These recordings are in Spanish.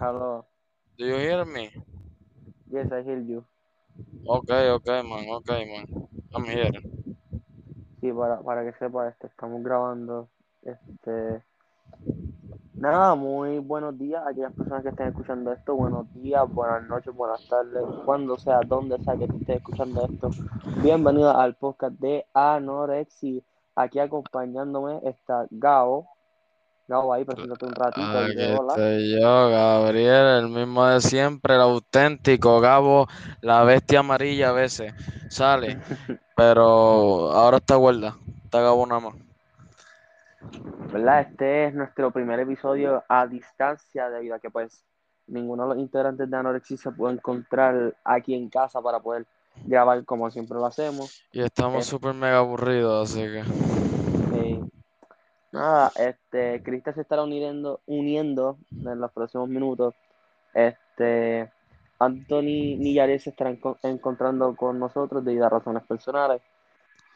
Hello. Do you hear me? Yes, I hear you. Okay, okay, man, okay, man. I'm here. Sí, para, para que sepa, este, estamos grabando. Este, nada, muy buenos días a aquellas personas que estén escuchando esto. Buenos días, buenas noches, buenas tardes, cuando sea, donde sea que estés escuchando esto. Bienvenido al podcast de Anorexi. Aquí acompañándome está Gao. Gao, ahí, preséntate un ratito y Aquí estoy yo, Gabriel, el mismo de siempre, el auténtico, Gabo, la bestia amarilla a veces sale, pero ahora está guarda, está Gabo nada más. ¿Verdad? Este es nuestro primer episodio a distancia debido a que pues ninguno de los integrantes de Anorexia se puede encontrar aquí en casa para poder grabar como siempre lo hacemos. Y estamos Es- súper mega aburridos, así que... Eh, nada, este, Krista se estará uniendo, uniendo en los próximos minutos. Este, Anthony ni Yaret se estarán con- encontrando con nosotros debido a razones personales.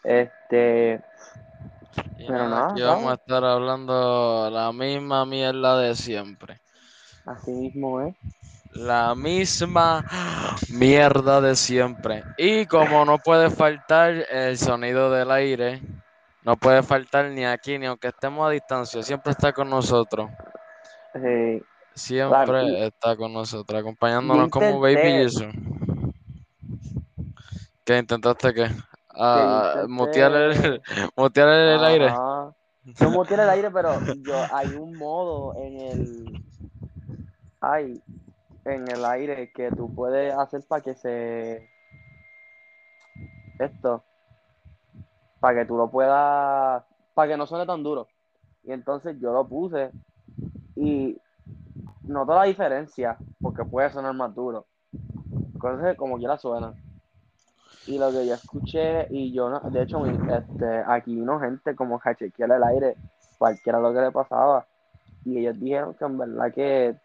Este, Y pero nada, aquí vamos a estar hablando la misma mierda de siempre. así mismo es. La misma mierda de siempre. Y como no puede faltar el sonido del aire, no puede faltar ni aquí, ni aunque estemos a distancia, siempre está con nosotros. Claro, y Siempre está con nosotros, acompañándonos como Baby Jesus. ¿Qué intentaste qué? Ah, mutear el, mutear el aire. no mutear el aire, pero yo hay un modo en el, hay en el aire que tú puedes hacer para que se, esto, para que tú lo puedas, para que no suene tan duro. Y entonces yo lo puse y noto la diferencia, porque puede sonar más duro. Entonces, como quiera suena. Y lo que yo escuché, y yo, no- de hecho, este, aquí vino gente como que chequear el aire, cualquiera lo que le pasaba. Y ellos dijeron que en verdad que,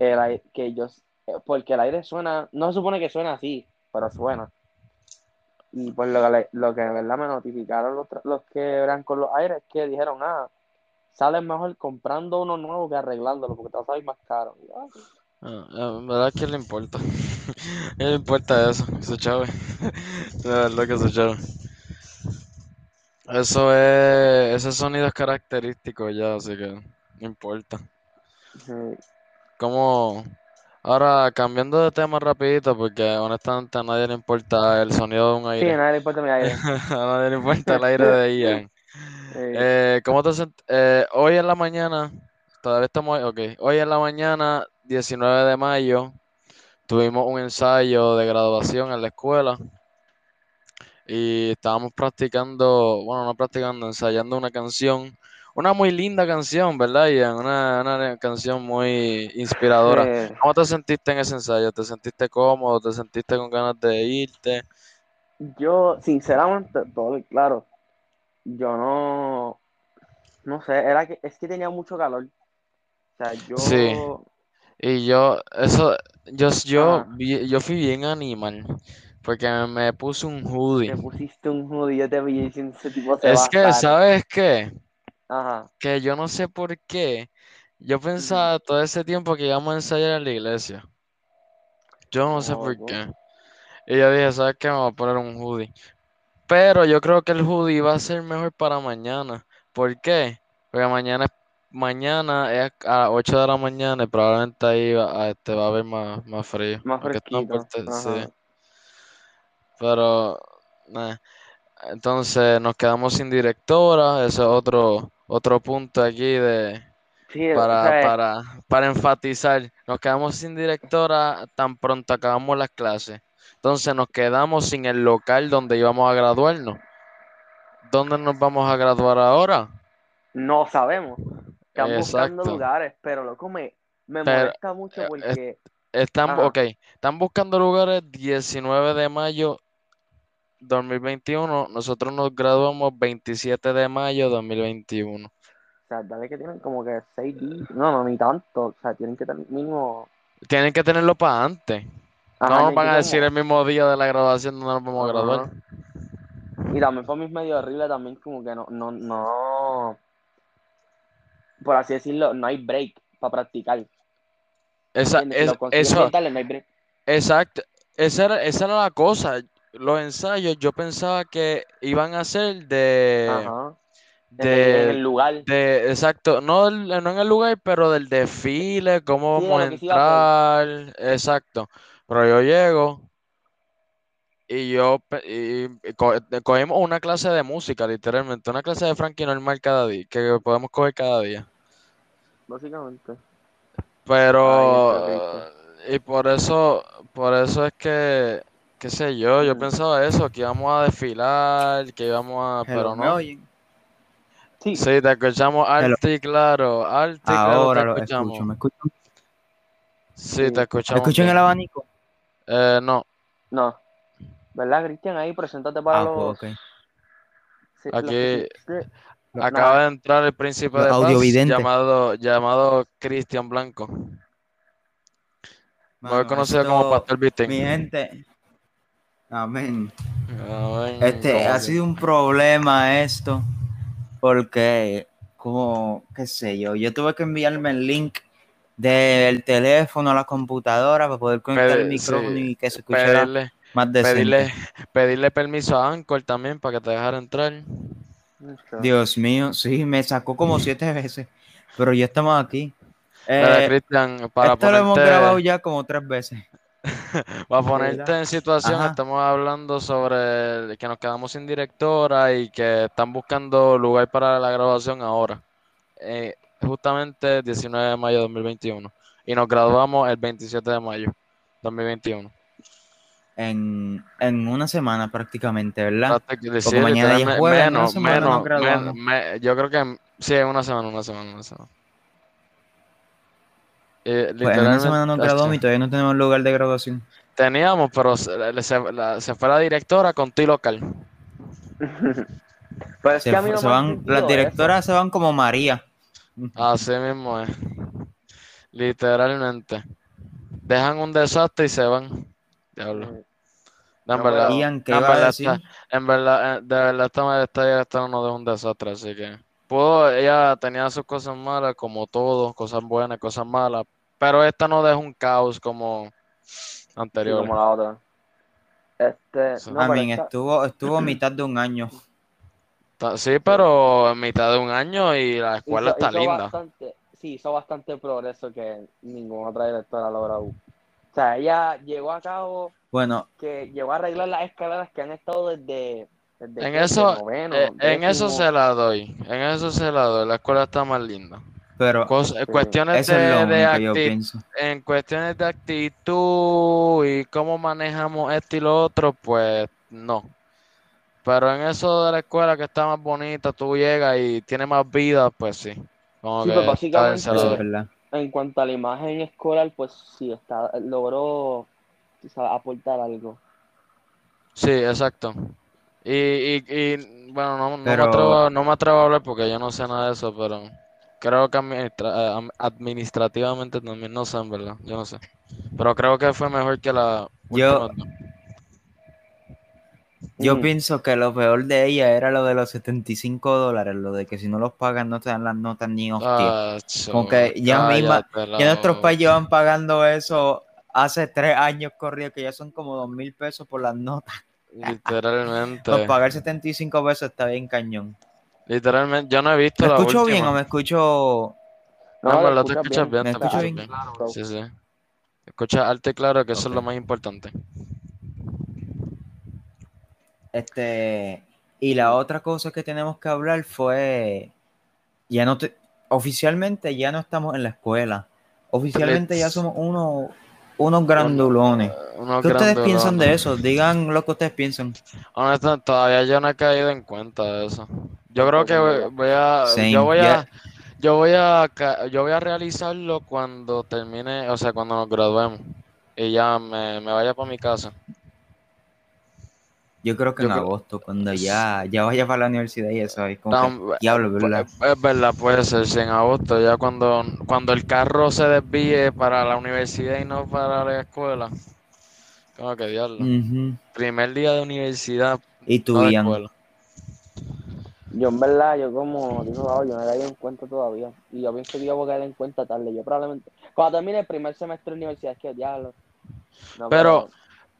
el que ellos, porque el aire suena, no se supone que suena así, pero suena. Y pues lo que, lo que de verdad me notificaron los, los que eran con los aires, que dijeron, ah, sale mejor comprando uno nuevo que arreglándolo, porque te va a salir más caro. Y, ah, Ah, verdad, ¿qué le importa? ¿Qué le importa eso? Eso chave. De verdad que eso chave. Eso es, ese sonido es característico ya, así que no importa. sí, Como, ahora cambiando de tema rapidito, porque honestamente a nadie le importa el sonido de un Sí, a aire. nadie le importa mi aire. A nadie le importa el aire de Ian. Eh, Eh, ¿cómo te sent- eh, hoy en la mañana, todavía estamos, ok, hoy en la mañana, 19 de mayo, tuvimos un ensayo de graduación en la escuela y estábamos practicando, bueno, no practicando, ensayando una canción, una muy linda canción, ¿verdad, Ian? Una, una canción muy inspiradora. sí. ¿Cómo te sentiste en ese ensayo? ¿Te sentiste cómodo? ¿Te sentiste con ganas de irte? Yo, sinceramente, todo claro, yo no, no sé, era que, es que tenía mucho calor. O sea, Sí. yo, Y yo, eso, yo, yo, yo fui bien animal, porque me, puse un hoodie. te pusiste un hoodie, yo te vi diciendo, ese tipo va Es que. ¿sabes qué? Ajá, Que yo no sé por qué. Yo pensaba todo ese tiempo que íbamos a ensayar en la iglesia. Yo no sé por loco. qué. Y yo dije, ¿sabes qué? Me voy a poner un hoodie. Pero yo creo que el hoodie va a ser mejor para mañana. ¿Por qué? Porque mañana, mañana es a las 8 de la mañana y probablemente ahí va, a- este, va a haber más, más frío. Más fresquito, sí. Pero, eh, entonces nos quedamos sin directora. Ese es otro, otro punto aquí de, Sí, o para, sea, para, para enfatizar. Nos quedamos sin directora tan pronto acabamos las clases. Entonces nos quedamos sin el local donde íbamos a graduarnos. ¿Dónde nos vamos a graduar ahora? no sabemos. Están buscando lugares, pero loco, me, me Pero, molesta mucho eh, porque, Están, ajá, ok, están buscando lugares 19 de mayo 2021. Nosotros nos graduamos 27 de mayo 2021. o sea, dale que tienen como que seis días, no, no, ni tanto, o sea, tienen que tener mínimo, Tienen que tenerlo para antes. ajá, No nos van a decir como- el mismo día de la graduación donde nos vamos a graduar. Y también es medio horrible también como que no, no, no, por así decirlo, no hay break para practicar. Esa, es- eso, bien tarde, no hay break. exacto. Esa era, esa era la cosa. Los ensayos yo pensaba que iban a ser de, Ajá. De en el lugar. de, exacto, no, no en el lugar, pero del desfile, cómo Sí, vamos a entrar, exacto. Pero yo llego y yo y, y co- cogimos una clase de música, literalmente, una clase de Frankie normal cada día, que podemos coger cada día. Básicamente. Pero, Ay, y por eso, por eso es que, qué sé yo, yo pensaba eso, que íbamos a desfilar, que íbamos a, Hello, pero ¿me no. Sí. Sí, te escuchamos alto y claro, alto y claro Ahora te lo escuchamos. escucho. ¿Me escuchan? Sí, Sí. te escuchamos. ¿Escuchan el abanico? Eh, no, No. ¿Verdad, Cristian? Ahí, preséntate para Ah, los... pues, sí, Aquí. No, acaba de entrar el príncipe Los de paz llamado, llamado Cristian Blanco, mejor conocido como Pastor Vitín. Mi gente. Amén. Amén, Este ha sido un problema esto. Porque, como, qué sé yo, yo tuve que enviarme el link del teléfono a la computadora para poder conectar el micrófono sí, y que se escuchara pedirle, más decente. pedirle, pedirle permiso a Anchor también para que te dejara entrar. Dios mío, sí, me sacó como siete veces. Pero ya estamos aquí. Eh, Cristian, para esto lo hemos grabado ya como tres veces. Para ponerte en situación, Ajá. estamos hablando sobre que nos quedamos sin directora y que están buscando lugar para la grabación ahora. Eh, justamente 19 de mayo de 2021. Y nos graduamos el 27 de mayo 2021. En, en una semana prácticamente, ¿verdad? Porque mañana literalmente, jueves, menos, menos, menos, me- yo creo que sí, una semana, una semana, una semana. Eh, Pues en una semana nos literalmente, graduamos y todavía no tenemos lugar de graduación. Teníamos, pero se, se- la- se fue la directora con ti local. Pero es Se, que a mí no se me han van, sentido las directoras se van como María. Así mismo es. Literalmente. Dejan un desastre y se van. Diablo. Eh, No, en verdad, Ian, ¿qué en verdad está- en verdad, eh, de verdad esta, no de un desastre, así que pudo, ella tenía sus cosas malas, como todo, cosas buenas, cosas malas, pero esta no deja un caos como sí, anterior. como la otra. Este, Sí. no, a pero mí esta- estuvo, estuvo mitad de un año. Sí, pero en mitad de un año y la escuela hizo- está hizo linda. Bastante, sí, hizo bastante progreso que ninguna otra directora ha logrado. O sea, ella llegó a cabo Bueno, que llegó a arreglar las escaleras que han estado desde, desde En eso, noveno, eh, en eso se la doy, en eso se la doy, la escuela está más linda. Pero Cos-. Cuestiones eso es de, lo de único que yo acti- pienso. en cuestiones de actitud y cómo manejamos esto y lo otro, pues no. Pero en eso de la escuela que está más bonita, tú llegas y tiene más vida, pues sí. Como Sí, que pues, básicamente-. En cuanto a la imagen escolar, pues sí, está, logró aportar algo. Sí, exacto. Y, y, y, bueno, no, no me atrevo, no me atrevo a hablar porque yo no sé nada de eso, pero creo que administra- eh, am- administrativamente también, no sé en verdad, yo no sé. Pero creo que fue mejor que la Yo-. Yo Mm. pienso que lo peor de ella era lo de los 75 dólares, lo de que si no los pagan no te dan las notas ni hostia. Tacho, Como que ya misma- Ya nuestros pais llevan pagando eso hace tres años corridos, que ya son como dos mil pesos por las notas. Literalmente. Pues pagar 75 pesos está bien cañón. Literalmente, yo no he visto ¿Me la escucho bien o me escucho...? No, No, en lo te escuchas escuchas bien, ¿Me te escucho escuchas bien? bien. Claro. Sí, sí. Escucha alto y claro que eso es lo más importante. Este, y la otra cosa que tenemos que hablar fue, ya no te, oficialmente ya no estamos en la escuela, oficialmente ya somos unos, unos grandulones. Unos ¿Qué ustedes grandulones. piensan de eso? Digan lo que ustedes piensan. Honestamente, todavía yo no he caído en cuenta de eso. Yo creo que voy, a, Same, yo voy a, yo voy a, yo voy a realizarlo cuando termine, o sea, cuando nos graduemos y ya me, me vaya para mi casa. Yo creo que Yo en creo- agosto, cuando ya, ya vaya para la universidad y eso, es como Tam- que, diablo, ¿verdad? Pu- Es verdad, puede ser, sí, en agosto, ya cuando, cuando el carro se desvíe para la universidad y no para la escuela. Como que diablo. Primer día de universidad, Y tú, no. Yo en verdad, yo como dijo Gabo, yo no he caído en cuenta todavía. Y yo pienso que yo voy a caer en cuenta tarde. Yo probablemente, Cuando termine el primer semestre de universidad, es que diablo. No, Pero-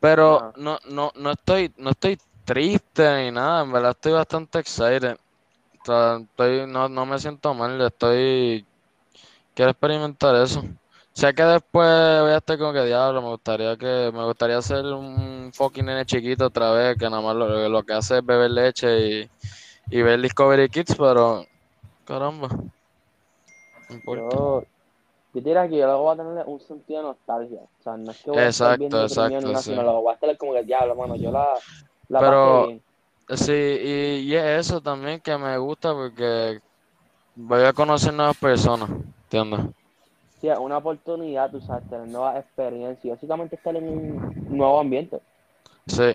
Pero no, no, no estoy, no estoy triste ni nada, en verdad estoy bastante excited. O sea, estoy, no, no me siento mal, estoy, quiero experimentar eso. Sé que después voy a estar como que diablo, me gustaría que, me gustaría ser un fucking nene chiquito otra vez, que nada más lo, lo que hace es beber leche y, y ver Discovery Kids, pero caramba, no importa. Yo, yo diría que yo luego voy a tener un sentido de nostalgia. O sea, no es que voy a estar Exacto, exacto, sí. sino luego voy a estar como que diablo, mano. Yo la, la Pero- bien. Sí, y, y es eso también que me gusta porque voy a conocer nuevas personas, ¿entiendes? Sí, es una oportunidad, tú sabes, tener nuevas experiencias y básicamente estar en un nuevo ambiente. Sí,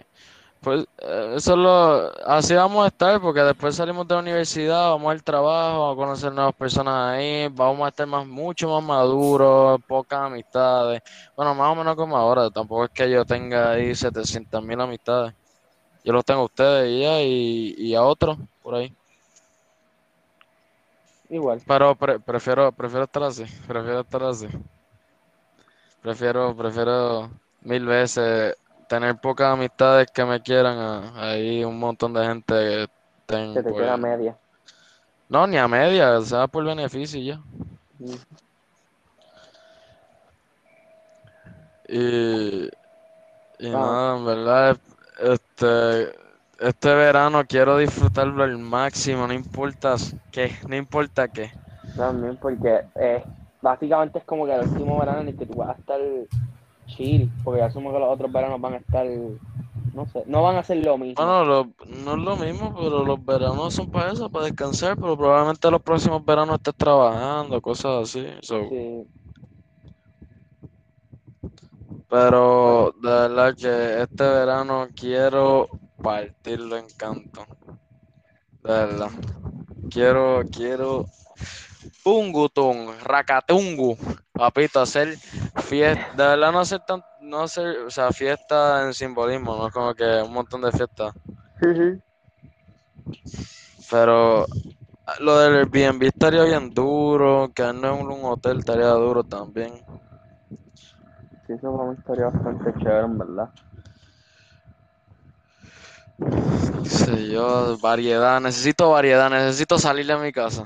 pues eh, eso es lo, así vamos a estar porque después salimos de la universidad, vamos al trabajo, vamos a conocer nuevas personas ahí, vamos a estar más, mucho más maduros, pocas amistades, bueno, más o menos como ahora, tampoco es que yo tenga ahí 700 mil amistades, yo los tengo a ustedes y ya, y, y a otros por ahí, Igual. pero pre- prefiero, prefiero estar así, prefiero estar así, prefiero, prefiero mil veces tener pocas amistades que me quieran a, ahí un montón de gente que estén Que te queda media. no ni a media, o sea por beneficio ya. Mm. Y, y Ah. nada, en verdad, este, este verano quiero disfrutarlo al máximo, no importa qué, no importa qué. También porque eh, básicamente es como que el último verano en el que tú vas a estar chill, porque asumo que los otros veranos van a estar, no sé, no van a ser lo mismo. Bueno, lo- no es lo mismo, pero los veranos son para eso, para descansar, pero probablemente los próximos veranos estés trabajando, cosas así. so, Sí, Pero de verdad que este verano quiero partirlo en canto. De verdad. Quiero, quiero Pungutung, Racatungu, papito, hacer fiesta, de verdad no hacer tan, no hacer, o sea, fiesta en simbolismo, no es como que un montón de fiestas, pero lo del Airbnb estaría bien duro, quedarnos en un hotel estaría duro también. sí, eso fue una historia bastante chévere, en verdad. sé yo, variedad, necesito variedad, necesito salir de mi casa.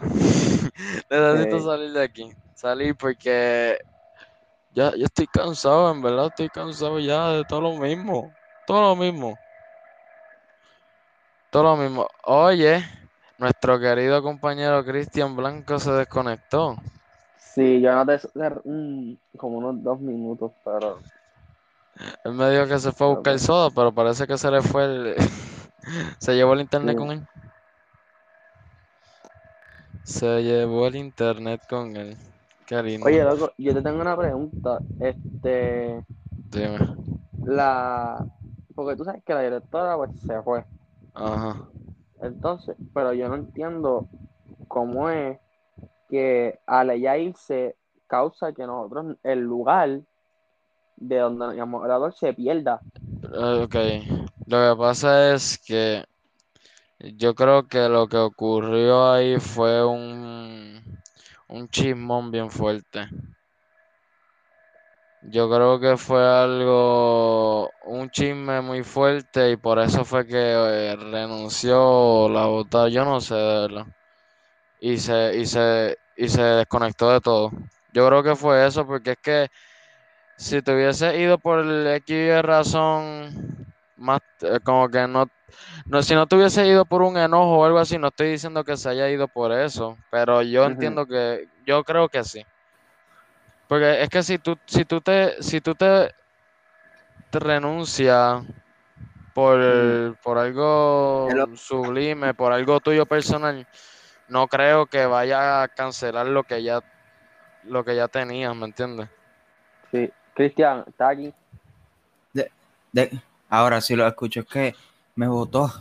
Necesito Sí. salir de aquí. Salir porque ya, ya estoy cansado, en verdad estoy cansado ya de todo lo mismo. Todo lo mismo. Todo lo mismo. Oye, nuestro querido compañero Cristian Blanco se desconectó. Sí, yo eso hace, mm, como unos dos minutos, pero Él me dijo que se fue a buscar Ok. soda, pero parece que se le fue el... se llevó el internet Sí. con él. Se llevó el internet con él. Qué lindo. oye, loco, yo te tengo una pregunta, este, Dime. la, porque tú sabes que la directora pues se fue, Ajá. entonces, pero yo no entiendo cómo es que al ella irse causa que nosotros, el lugar de donde nos orador se pierda. Ok, lo que pasa es que yo creo que lo que ocurrió ahí fue un, un chismón bien fuerte. Yo creo que fue algo, un chisme muy fuerte y por eso fue que eh, renunció la votaron, yo no sé de verdad. Y se, y se, y se desconectó de todo. Yo creo que fue eso porque es que si te hubiese ido por el X razón, más eh, como que no, no, si no te hubiese ido por un enojo o algo así, no estoy diciendo que se haya ido por eso, pero yo entiendo que, yo creo que sí. Porque es que si tú, si tú te, si tú te, te renuncias por, por algo Hello. sublime, por algo tuyo personal, no creo que vaya a cancelar lo que ya, lo que ya tenías, ¿me entiendes? Sí, Cristian, está aquí. De- ahora sí lo escucho, es que me votó.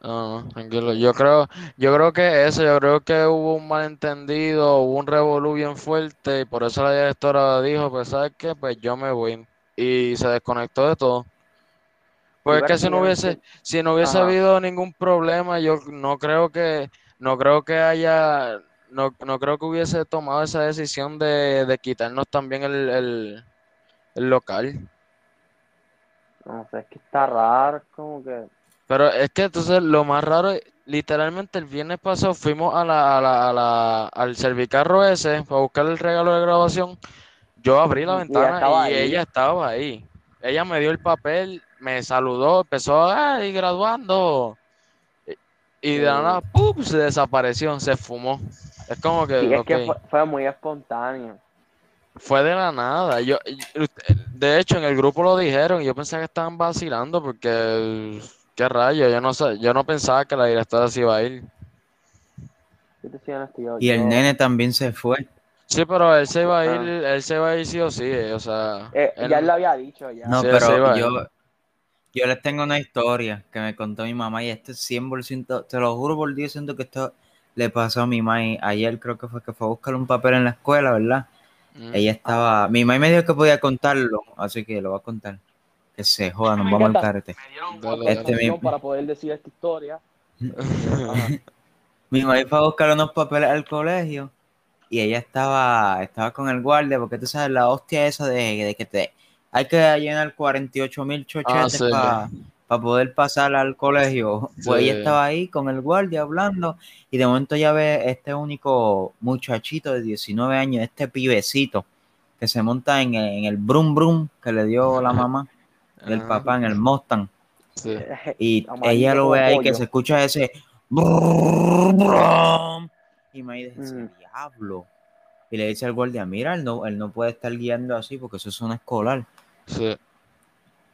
No, no, tranquilo. Yo creo, yo creo que eso, yo creo que hubo un malentendido, hubo un revolú bien fuerte y por eso la directora dijo, pues ¿sabes qué? Pues yo me voy y se desconectó de todo. Pues es que si no hubiese, si no hubiese Ajá. habido ningún problema, yo no creo que, no creo que haya no, no creo que hubiese tomado esa decisión de, de quitarnos también el, el, el local. No sé, es que está raro, como que. Pero es que entonces lo más raro, literalmente el viernes pasado fuimos a la, a la, a la, al servicarro ese para buscar el regalo de grabación. Yo abrí la ventana y ella estaba ahí. Ella me dio el papel, me saludó, empezó, ¡ay, graduando! Y, y de la nada, ¡pum! se desapareció, se fumó. Es como que, Sí, es que fue, fue muy espontáneo. fue de la nada. Yo, de hecho, en el grupo lo dijeron y yo pensaba que estaban vacilando porque, qué rayo, yo no sé, yo no pensaba que la directora se iba a ir. Y el nene también se fue. Sí, pero él se iba a ir, Ah. él se iba a ir sí o sí, eh, o sea, eh, él- ya él lo había dicho, ya. No, Sí, pero yo, yo les tengo una historia que me contó mi mamá y esto es 100%, te lo juro por Dios, siento que esto le pasó a mi mamá y ayer creo que fue que fue a buscar un papel en la escuela, ¿verdad? Mm. Ella estaba, mi mamá me dijo que podía contarlo, así que lo voy a contar. Que se joda, nos vamos al. Me dieron Dale. Este mi- para poder decir esta historia. Mi mamá fue a buscar unos papeles al colegio y ella estaba, estaba con el guardia, porque tú sabes, la hostia esa de, de que te hay que llenar 48 mil chochetes Ah, sí. para poder pasar al colegio. Pues Sí. ella estaba ahí con el guardia hablando y de momento ya ve este único muchachito de 19 años, este pibecito que se monta en, en el brum brum que le dio la mamá del Ajá, papá en el Mustang. sí. Y ella lo ve ahí que se escucha ese brrr, y me dice, ese Ujú. diablo. Y le dice al guardia, mira, él no, él no puede estar guiando así porque eso es un escolar. Sí.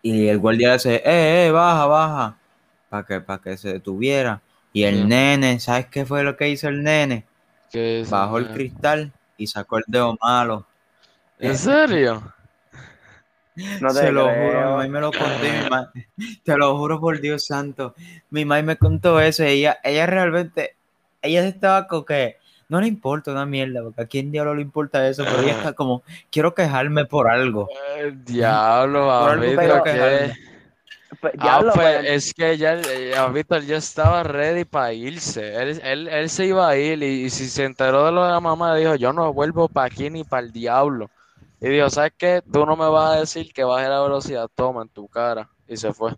Y el guardia le dice, eh, eh, baja, baja, para que, para que se detuviera. Y el Sí. nene, ¿sabes qué fue lo que hizo el nene? Bajó el Ah, cristal y sacó el dedo malo. ¿En serio? No te Se lo creo. juro, mi mamá me lo contó y mi ma- te lo juro por Dios santo. Mi mamá me contó eso y ella, ella realmente, ella estaba con que no le importa una mierda, porque a quién diablo le importa eso, pero ella está como, quiero quejarme por algo. El diablo, Por quejarme. Pues, Ah, pues es que ya, eh, ah, Víctor, ya estaba ready para irse. Él, él, él se iba a ir y, y si se enteró de lo de la mamá, dijo, yo no vuelvo para aquí ni para el diablo. Y dijo, ¿sabes qué? Tú no me vas a decir que baje la velocidad, toma en tu cara. Y se fue.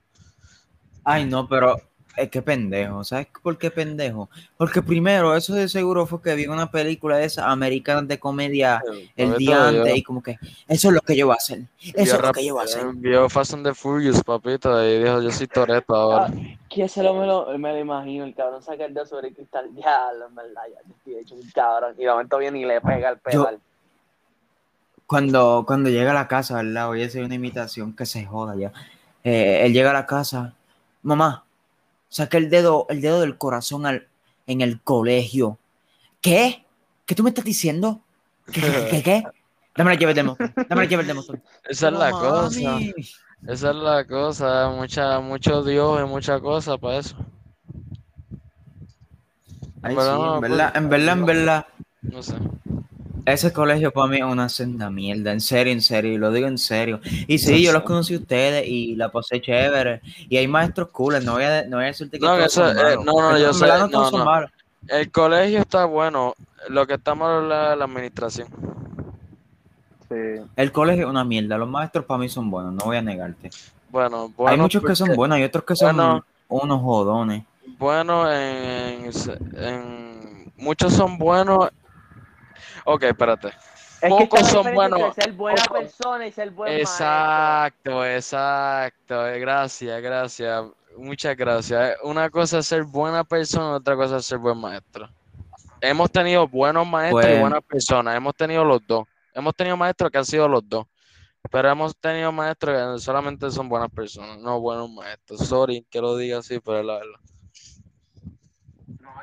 Ay, no, pero es que pendejo, ¿sabes por qué pendejo? Porque primero, eso de seguro fue que vi una película de esas americanas de comedia el día yo- antes y como que, eso es lo que yo voy a hacer, eso es lo que yo voy a hacer. Vio Fast and the Furious, papito, y dijo, yo soy Toreto ahora. que se lo me, lo me lo imagino, el cabrón saca el dedo sobre el cristal, diablo, en verdad, ya yo estoy hecho un cabrón. Y de momento viene y le pega el Yo- pedal. Cuando, cuando llega a la casa, ¿verdad? A hacer una imitación que se joda ya. Eh, él llega a la casa, mamá, saca el dedo, el dedo del corazón al, en el colegio. ¿Qué? ¿Qué tú me estás diciendo? ¿Qué, qué, qué, qué? Dame la llave del dame la llave del. Esa es la cosa. Esa es la cosa. Mucha, mucho Dios y mucha cosa para eso. Ay, verdad sí, en verdad, en verdad, en verdad, No sé. Ese colegio para mí es una senda mierda, en serio, en serio, y lo digo en serio. Y sí, yo los conocí a ustedes y la pasé chévere, y hay maestros cool, no voy a, no voy a decirte que No, todos eso, son eh, no, no, yo sé, no no. El colegio está bueno. Lo que está malo es la, la administración. Sí. El colegio es una mierda, los maestros para mí son buenos, no voy a negarte. Bueno, bueno. hay muchos que son buenos, hay otros que son bueno. unos jodones. Bueno, en, en- muchos son buenos. Ok, espérate. Es Pocos que son buenos. ser buena Pocos- persona y ser buen maestro. Exacto, exacto. eh, Gracias, gracias. Muchas gracias. Eh, Una cosa es ser buena persona, otra cosa es ser buen maestro. Hemos tenido buenos maestros y Pues- buenas personas. Hemos tenido los dos. Hemos tenido maestros que han sido los dos. Pero hemos tenido maestros que solamente son buenas personas, no buenos maestros. Sorry que lo diga así, pero es la verdad.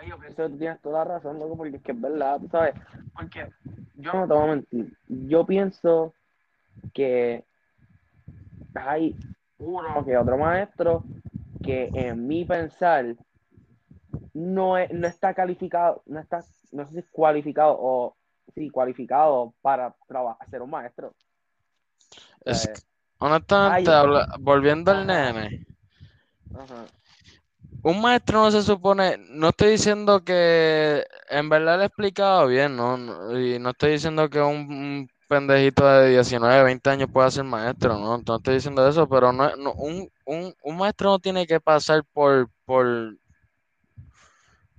Yo pienso que tú tienes toda la razón, loco, porque es que es verdad, tú sabes. Porque yo no te voy a mentir. Yo pienso que hay uno que otro maestro que en mi pensar no, es- no está calificado, no está, no sé si es cualificado o sí, cualificado para trabajar, ser un maestro. Es Eh, honestamente, ay, habla- volviendo al nene, Ajá. Un maestro no se supone, no estoy diciendo que en verdad le he explicado bien, ¿no? Y no estoy diciendo que un, un pendejito de 19, 20 años pueda ser maestro, ¿no? No estoy diciendo eso, pero no, no- un, un, un maestro no tiene que pasar por, por,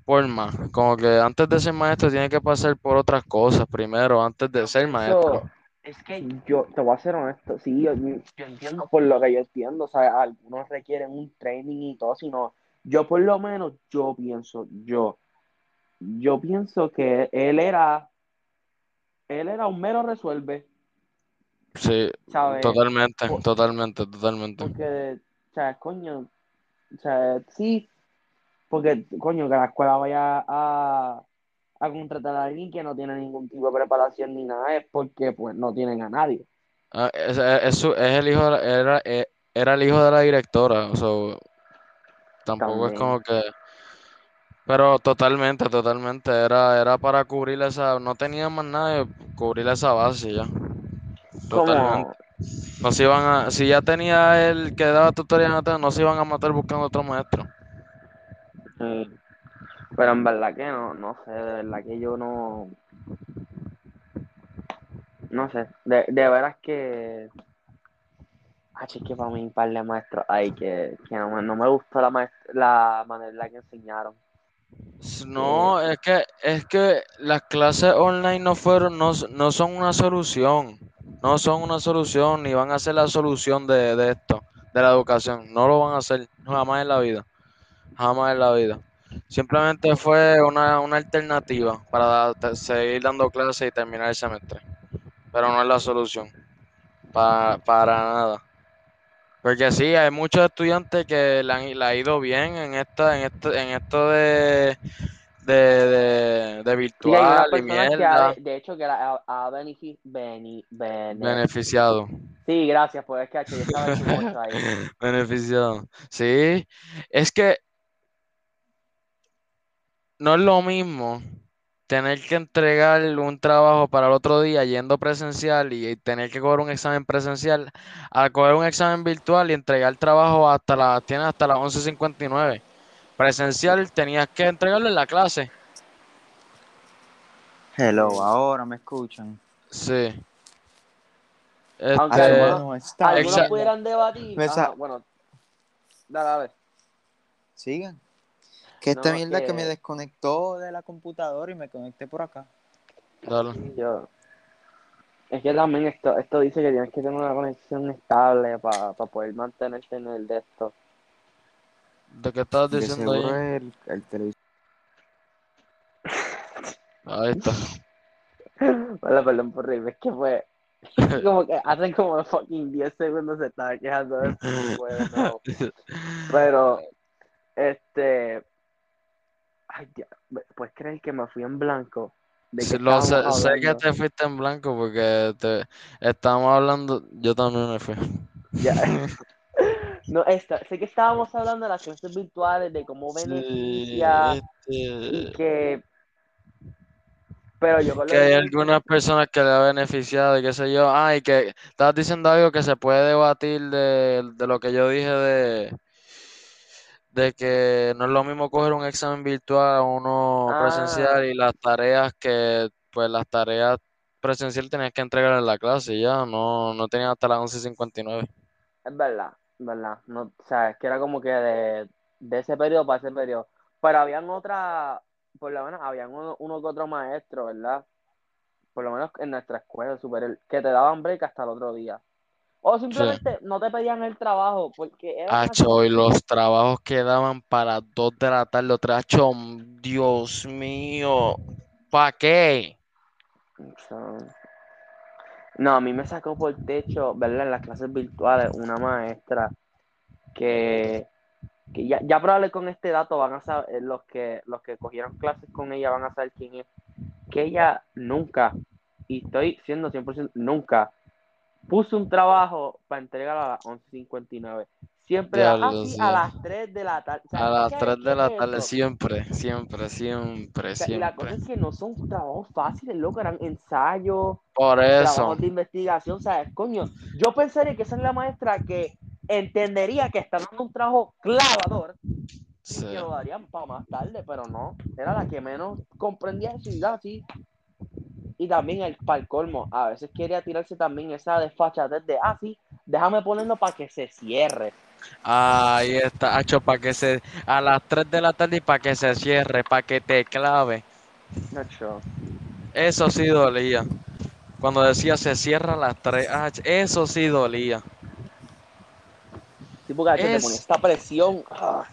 por más. Como que antes de ser maestro tiene que pasar por otras cosas primero, antes de ser maestro. Eso, es que yo te voy a ser honesto, sí, yo, yo entiendo por lo que yo entiendo, o sea, algunos requieren un training y todo, sino yo por lo menos, yo pienso, yo, yo pienso que él era, él era un mero resuelve, Sí, ¿sabes? totalmente, por- totalmente, totalmente. Porque, o sea, coño, o sea, sí, porque, coño, que la escuela vaya a, a contratar a alguien que no tiene ningún tipo de preparación ni nada, es porque, pues, no tienen a nadie. Ah, es, es- es el hijo de la- era, eh, era el hijo de la directora, o sea, tampoco es como que, pero totalmente, totalmente, era, era para cubrir esa, no tenía más nada, de cubrir esa base ya, totalmente. No se iban a, si ya tenía el que daba tutoría no se iban a matar buscando otro maestro. Sí. Pero en verdad que no, no sé, de verdad que yo no. No sé, de, de veras que. Es que para mí un par de maestros hay que, que no, me, no me gustó la, maestra, la manera en la que enseñaron. No, es que, es que las clases online no fueron, no, no son una solución, no son una solución, ni van a ser la solución de, de esto, de la educación, no lo van a hacer jamás en la vida, jamás en la vida. Simplemente fue una, una alternativa para da- seguir dando clases y terminar el semestre, pero no es la solución, pa- para nada. Porque sí, hay muchos estudiantes que le, han, le ha ido bien en esta, en esto, en esto de, de, de, virtual y que ha, de, hecho que la, ha, bene- beneficiado. Sí, gracias, pues es que yo estaba corcho ahí. Beneficiado. Sí, es que no es lo mismo tener que entregar un trabajo para el otro día yendo presencial y tener que coger un examen presencial a coger un examen virtual y entregar trabajo hasta las tienes hasta las 11:59. Presencial tenías que entregarlo en la clase. Hello, ahora me escuchan. Sí. Aunque Este, algunos- pudieran debatir. Ajá, bueno, dale, dale. Sigan. Que esta No, mierda que... que- me desconectó de la computadora y me conecté por acá. yo- Es que también esto, esto dice que tienes que tener una conexión estable para poder mantenerte en el de esto. ¿De qué estabas diciendo ahí? el, el televisor. Ahí está. Vale, perdón por reírme, es que fue como que hace como fucking 10 segundos se estaba quejando de esto nuevo. Pero, este. Ay, Dios, ¿puedes creer que me fui en blanco? De Sí, que lo sé, sé que te fuiste en blanco porque te estábamos hablando, yo también me fui. Ya. No, esta, sé que estábamos hablando de las clases virtuales, de cómo Sí, beneficia y este, que. Pero yo que hay algunas personas que le ha beneficiado y qué sé yo. Ah, y que estabas diciendo algo que se puede debatir de, de lo que yo dije de, de que no es lo mismo coger un examen virtual a uno Ah. presencial y las tareas que, pues las tareas presencial tenías que entregar en la clase y ya, no, no tenías hasta las 11.59. Es verdad, es verdad. No, o sea, es que era como que de, de ese periodo para ese periodo. Pero habían otra, por lo menos habían uno, uno que otro maestro, ¿verdad? Por lo menos en nuestra escuela superior, que te daban break hasta el otro día. O simplemente no te pedían el trabajo, porque era Acho, y los trabajos que daban para las 2 de la tarde, otra, acho, Dios mío, ¿para qué? No, a mí me sacó por techo, ¿verdad? En las clases virtuales, una maestra que, que ya, ya probable con este dato van a saber, los que, los que cogieron clases con ella van a saber quién es, que ella nunca, y estoy siendo 100%, nunca puso un trabajo para entregar a las 11.59. Siempre Diablo, así sí. a las 3 de la tarde. O sea, A las ¿qué- 3 qué de la tarde, siempre, siempre, siempre, O sea, y la cosa siempre. es que no son trabajos fáciles, loco, eran ensayos, Por eso, trabajos de investigación, ¿sabes? Coño, yo pensaría que esa es la maestra que entendería que está dando un trabajo clavador Sí. que lo darían para más tarde, pero no. Era la que menos comprendía eso y así. Y también el para el colmo, a veces quería tirarse también esa desfachatez de, ah, sí, déjame ponerlo para que se cierre. Ahí está, Hacho, para que se. A las 3 de la tarde y para que se cierre, para que te clave. Nacho. Eso sí dolía. Cuando decía se cierra a las 3, eso sí dolía. Sí, porque te Es- ponía esta presión. ah,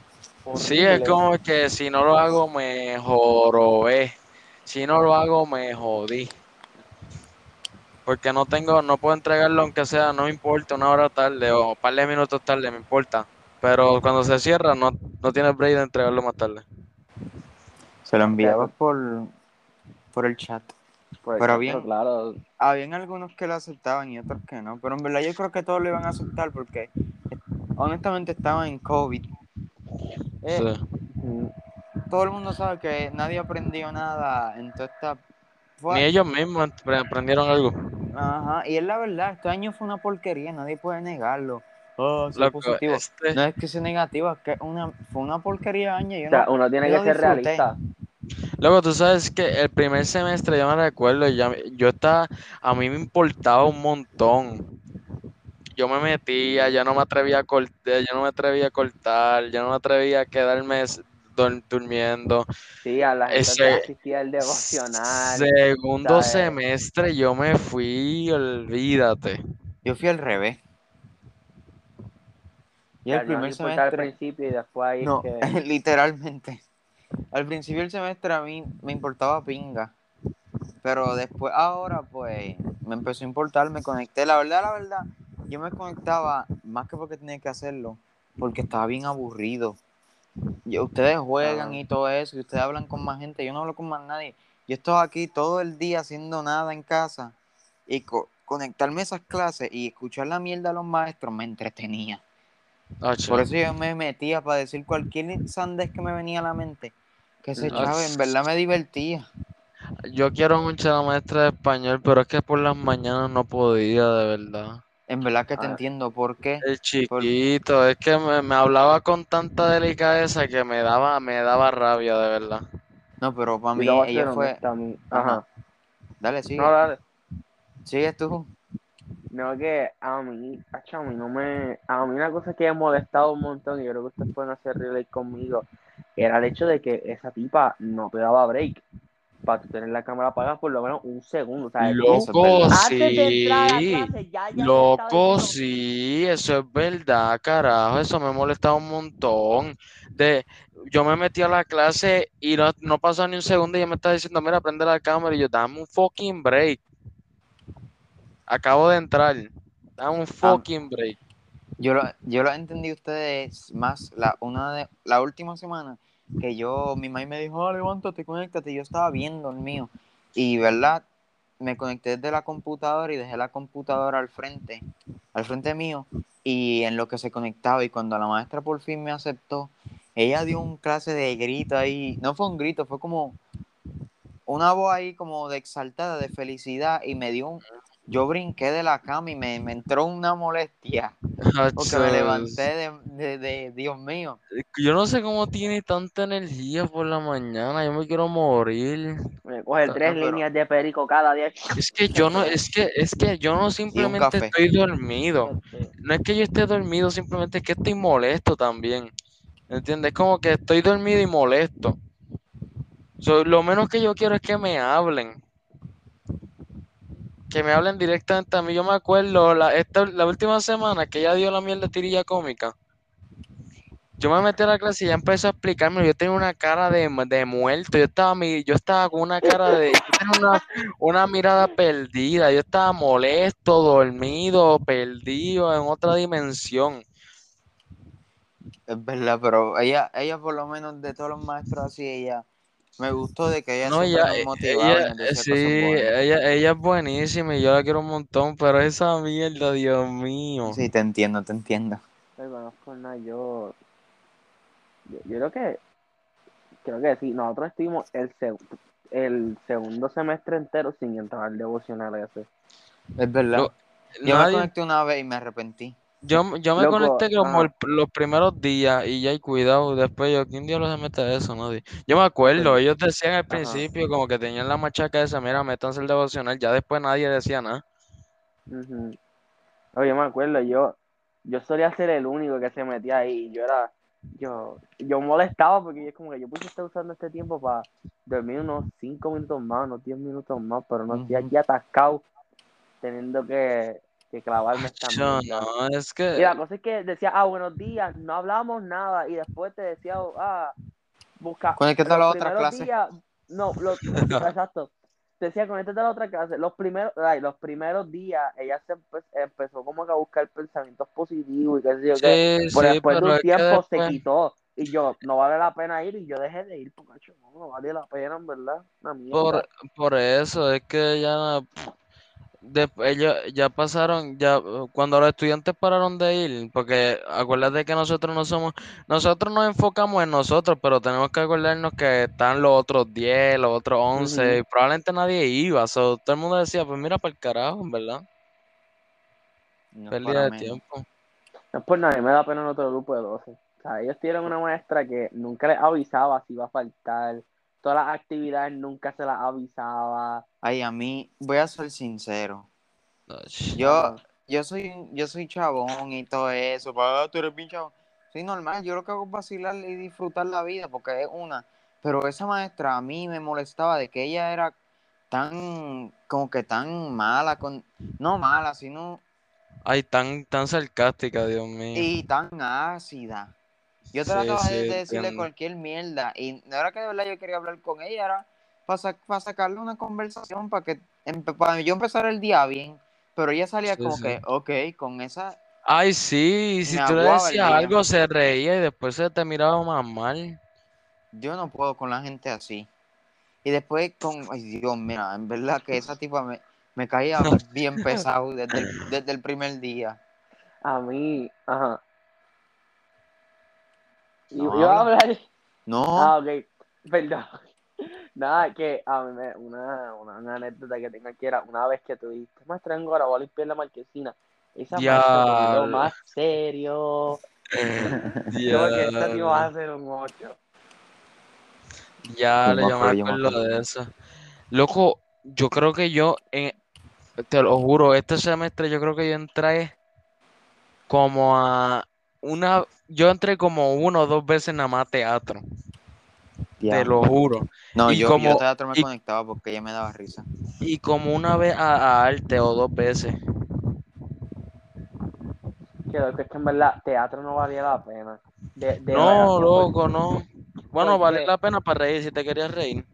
Sí, es como que si no lo hago me jorobé. Si no lo hago me jodí. Porque no tengo, no puedo entregarlo aunque sea, no me importa, una hora tarde o un par de minutos tarde, me importa. Pero cuando se cierra, no, no tienes break de entregarlo más tarde. Se lo enviabas por, por el chat. Por pero ejemplo, bien. Claro, Habían algunos que lo aceptaban y otros que no. Pero en verdad yo creo que todos lo iban a aceptar porque honestamente estaban en COVID. Eh, Sí. Todo el mundo sabe que nadie aprendió nada en toda esta... fue- Ni ellos mismos apre- aprendieron algo. Ajá, y es la verdad, este año fue una porquería, nadie puede negarlo. Oh, positivo. este- No es que sea negativo, es que una, fue una porquería año. Yo o sea, no, uno tiene que ser disfruté. realista. Luego, tú sabes que el primer semestre, yo me recuerdo, ya, yo estaba, a mí me importaba un montón. Yo me metía, ya no me atrevía a cortar, yo no me atrevía a cortar, yo no me atrevía a quedarme dur- durmiendo. Sí, a la gente Ese- que asistía al devocional. Segundo ¿sabes? semestre yo me fui, olvídate. Yo fui al revés. Y el no primer al semestre... principio y después ahí No, es que... literalmente. Al principio del semestre a mí me importaba pinga. Pero después, ahora, pues, me empezó a importar, me conecté. La verdad, la verdad, yo me conectaba más que porque tenía que hacerlo, porque estaba bien aburrido. Y ustedes juegan Ah. y todo eso, y ustedes hablan con más gente. Yo no hablo con más nadie. Yo estaba aquí todo el día haciendo nada en casa y co- conectarme a esas clases y escuchar la mierda de los maestros me entretenía. Por eso yo me metía para decir cualquier sandez que me venía a la mente. Que se echaba, en verdad me divertía. Yo quiero mucho a la maestra de español, pero es que por las mañanas no podía, de verdad. En verdad que te Ah. entiendo por qué. El chiquito, es que me, me hablaba con tanta delicadeza que me daba, me daba rabia, de verdad. No, pero para mí ella fue. Ajá. Dale, sigue. No, dale. Sigues tú. No, que a mí, a mí no me. A mí una cosa que me ha molestado un montón, y yo creo que ustedes pueden hacer relay conmigo, era el hecho de que esa tipa no te daba break para tú tener la cámara apagada por lo menos un segundo. O sea, tú, Loco, antes de entrar a sí. clase, ya, ya Loco, sí, eso es verdad, carajo, eso me molestaba un montón. De, yo me metí a la clase y no, no pasó ni un segundo y ella me estaba diciendo, mira, prende la cámara y yo, dame un fucking break. Acabo de entrar, dame un fucking break. Yo lo, yo lo entendí ustedes más la, una de, la última semana que yo, mi mamá me dijo, ah, levántate, conéctate. Yo estaba viendo el mío. Y, ¿verdad? Me conecté desde la computadora y dejé la computadora al frente, al frente mío. Y en lo que se conectaba, y cuando la maestra por fin me aceptó, ella dio un clase de grito ahí. No fue un grito, fue como una voz ahí como de exaltada, de felicidad. Y me dio un. Yo brinqué de la cama y me, me entró una molestia. Porque me levanté de, de, de- Dios mío. Yo no sé cómo tiene tanta energía por la mañana, yo me quiero morir. Me coge No, tres pero- líneas de perico cada día. Es que yo no, es que, es que yo no simplemente estoy dormido. No es que yo esté dormido, simplemente es que estoy molesto también. ¿Entiendes? Es como que estoy dormido y molesto. So, lo menos que yo quiero es que me hablen. Que me hablen directamente a mí. Yo me acuerdo la, esta, la última semana que ella dio la mierda tirilla cómica. Yo me metí a la clase y ella empezó a explicarme. Yo tenía una cara de, de muerto. Yo estaba, yo estaba con una cara de. Una, una mirada perdida. Yo estaba molesto, dormido, perdido en otra dimensión. Es verdad, pero ella, ella por lo menos de todos los maestros así, ella me gustó de que ella No, ella, eh, ella- decía sí, ella, ella es buenísima y yo la quiero un montón, pero esa mierda, Dios mío. Sí, te entiendo, te entiendo. Pero por nada, yo, yo, yo creo que, creo que sí, nosotros estuvimos el, seg- el segundo semestre entero sin entrar al devocional ese. Es verdad. Lo- Yo me conecté una vez y me arrepentí. Yo, yo me Loco, conecté como el- los primeros días y ya, y cuidado, después yo, ¿quién diablos se mete a eso? Nadie. Yo me acuerdo, ellos decían al Ajá. principio como que tenían la machaca esa, mira, métanse el devocional, ya después nadie decía nada. Ujú. Oye, me acuerdo, yo, yo solía ser el único que se metía ahí. Yo era, yo, yo molestaba porque yo es como que yo pude estar usando este tiempo para dormir unos 5 minutos más, unos 10 minutos más, pero no estoy Ujú. aquí atascado teniendo que, que clavarme esta Yo no, es Y que, la cosa es que decía, ah, buenos días, no hablamos nada, y después te decía, ah, busca. Conéctate a la otra clase. días, no, los, exacto. Te decía, conéctate a la otra clase. Los primeros, ay, los primeros días, ella se empe- empezó como que a buscar pensamientos positivos y qué sé yo qué. sí, Pero sí, después de un tiempo se quitó. Y yo, no vale la pena ir, y yo dejé de ir, porque no, no vale la pena, en verdad. Una mierda. por, por eso, es que ya, de- ellos ya pasaron, ya, cuando los estudiantes pararon de ir, porque acuérdate que nosotros no somos, nosotros nos enfocamos en nosotros, pero tenemos que acordarnos que están los otros 10, los otros 11, y probablemente nadie iba, so, todo el mundo decía, pues mira para el carajo, verdad, No pérdida de menos. tiempo. No es por mí me da pena en otro grupo de 12. O sea, ellos tienen una maestra que nunca les avisaba si iba a faltar. Todas las actividades nunca se las avisaba. Ay, a mí, voy a ser sincero. Yo, yo soy, yo soy chabón y todo eso, ah, tú eres bien chabón. Soy normal, yo lo que hago es vacilar y disfrutar la vida, porque es una. Pero esa maestra a mí me molestaba de que ella era tan, como que tan mala, con, no mala, sino, Ay, tan, tan sarcástica, Dios mío. y tan ácida. Yo trataba sí, de, de decirle entiendo. cualquier mierda, y no era que de verdad yo quería hablar con ella, era para sacarle una conversación, para que empe- para yo empezar el día bien. Pero ella salía Sí, como sí. que, ok, con esa Ay, sí, y si tú le decías algo, se reía y después se te miraba más mal. Yo no puedo con la gente así. Y después con, ay Dios, mira, en verdad que esa tipa me, me caía bien pesado desde el, desde el primer día. A mí, ajá. Y- No Iba a habla. hablar. No, Ah, ok. Perdón. Nada, que a mí me, una, una, una anécdota que tengo aquí era una vez que tuviste maestra en Gora, voy a limpiar la marquesina. Esa maestra miró Diablo. más serio. Yo que esta tío va a ser un 8. Ya, me yo me acuerdo. de eso. Loco, yo creo que yo, en- te lo juro, este semestre yo creo que yo entré como a una, yo entré como uno o dos veces nada más a teatro, te lo juro. No, y yo, como- yo teatro me y- conectaba porque ella me daba risa. Y como una vez a, a arte o dos veces. Que es que en verdad teatro no valía la pena. De, de No, loco, no. Bueno, ¿Por vale la pena para reír si te querías reír.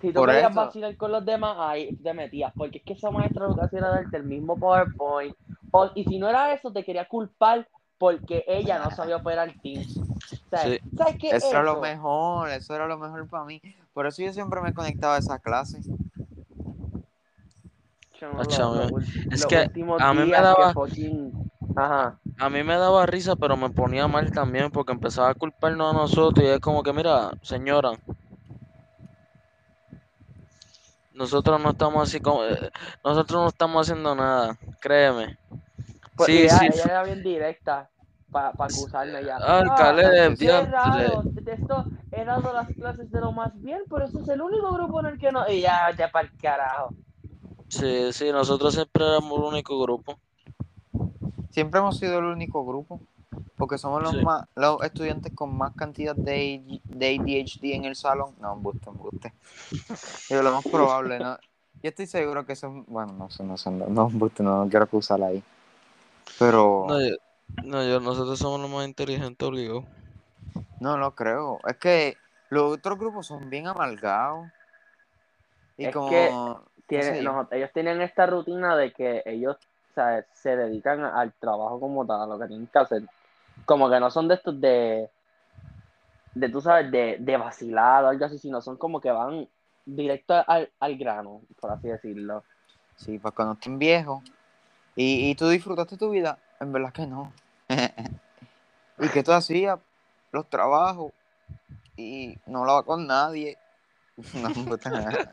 Si tú Por querías eso. vacilar con los demás, ahí te metías. Porque es que esa maestra lo que hacía era darte el mismo PowerPoint. O- y si no era eso, te quería culpar porque ella no sabía operar Teams. O sea, Sí. ¿Sabes qué? Eso era lo mejor, eso era lo mejor para mí. Por eso yo siempre me conectaba a esa clase. Chamo, lo- chamo, lo ul- es que a mí me daba- fucking... Ajá. A mí me daba risa, pero me ponía mal también porque empezaba a culparnos a nosotros y es como que, mira, señora, nosotros no estamos así como, eh, nosotros no estamos haciendo nada, créeme. Pues, sí, ella, sí, ella era bien directa para acusarme ya. Ah, qué diantre. raro. Esto he dado las clases de lo más bien, pero ese es el único grupo en el que no. Y ya, ya para el carajo. Sí, sí, nosotros siempre éramos el único grupo. Siempre hemos sido el único grupo. Porque somos los Sí. más, los estudiantes con más cantidad de, de ADHD en el salón. No, embuste, embuste. Digo, lo más probable, ¿no? Yo estoy seguro que son, bueno, no sé, no sé, no, no, no, no quiero acusar ahí. Pero No, yo, no, yo- nosotros somos los más inteligentes obligados. no lo creo. Es que los otros grupos son bien amargados. Y Es como, que Tiene, no, ellos tienen esta rutina de que ellos o sea, se dedican al trabajo como tal, a lo que tienen que hacer. Como que no son de estos de, de tú sabes, de, de vacilar o algo así, sino son como que van directo al, al grano, por así decirlo. Sí, pues cuando estén viejos y, y tú disfrutaste tu vida, en verdad que no. y que tú hacías los trabajos y no hablaba con nadie.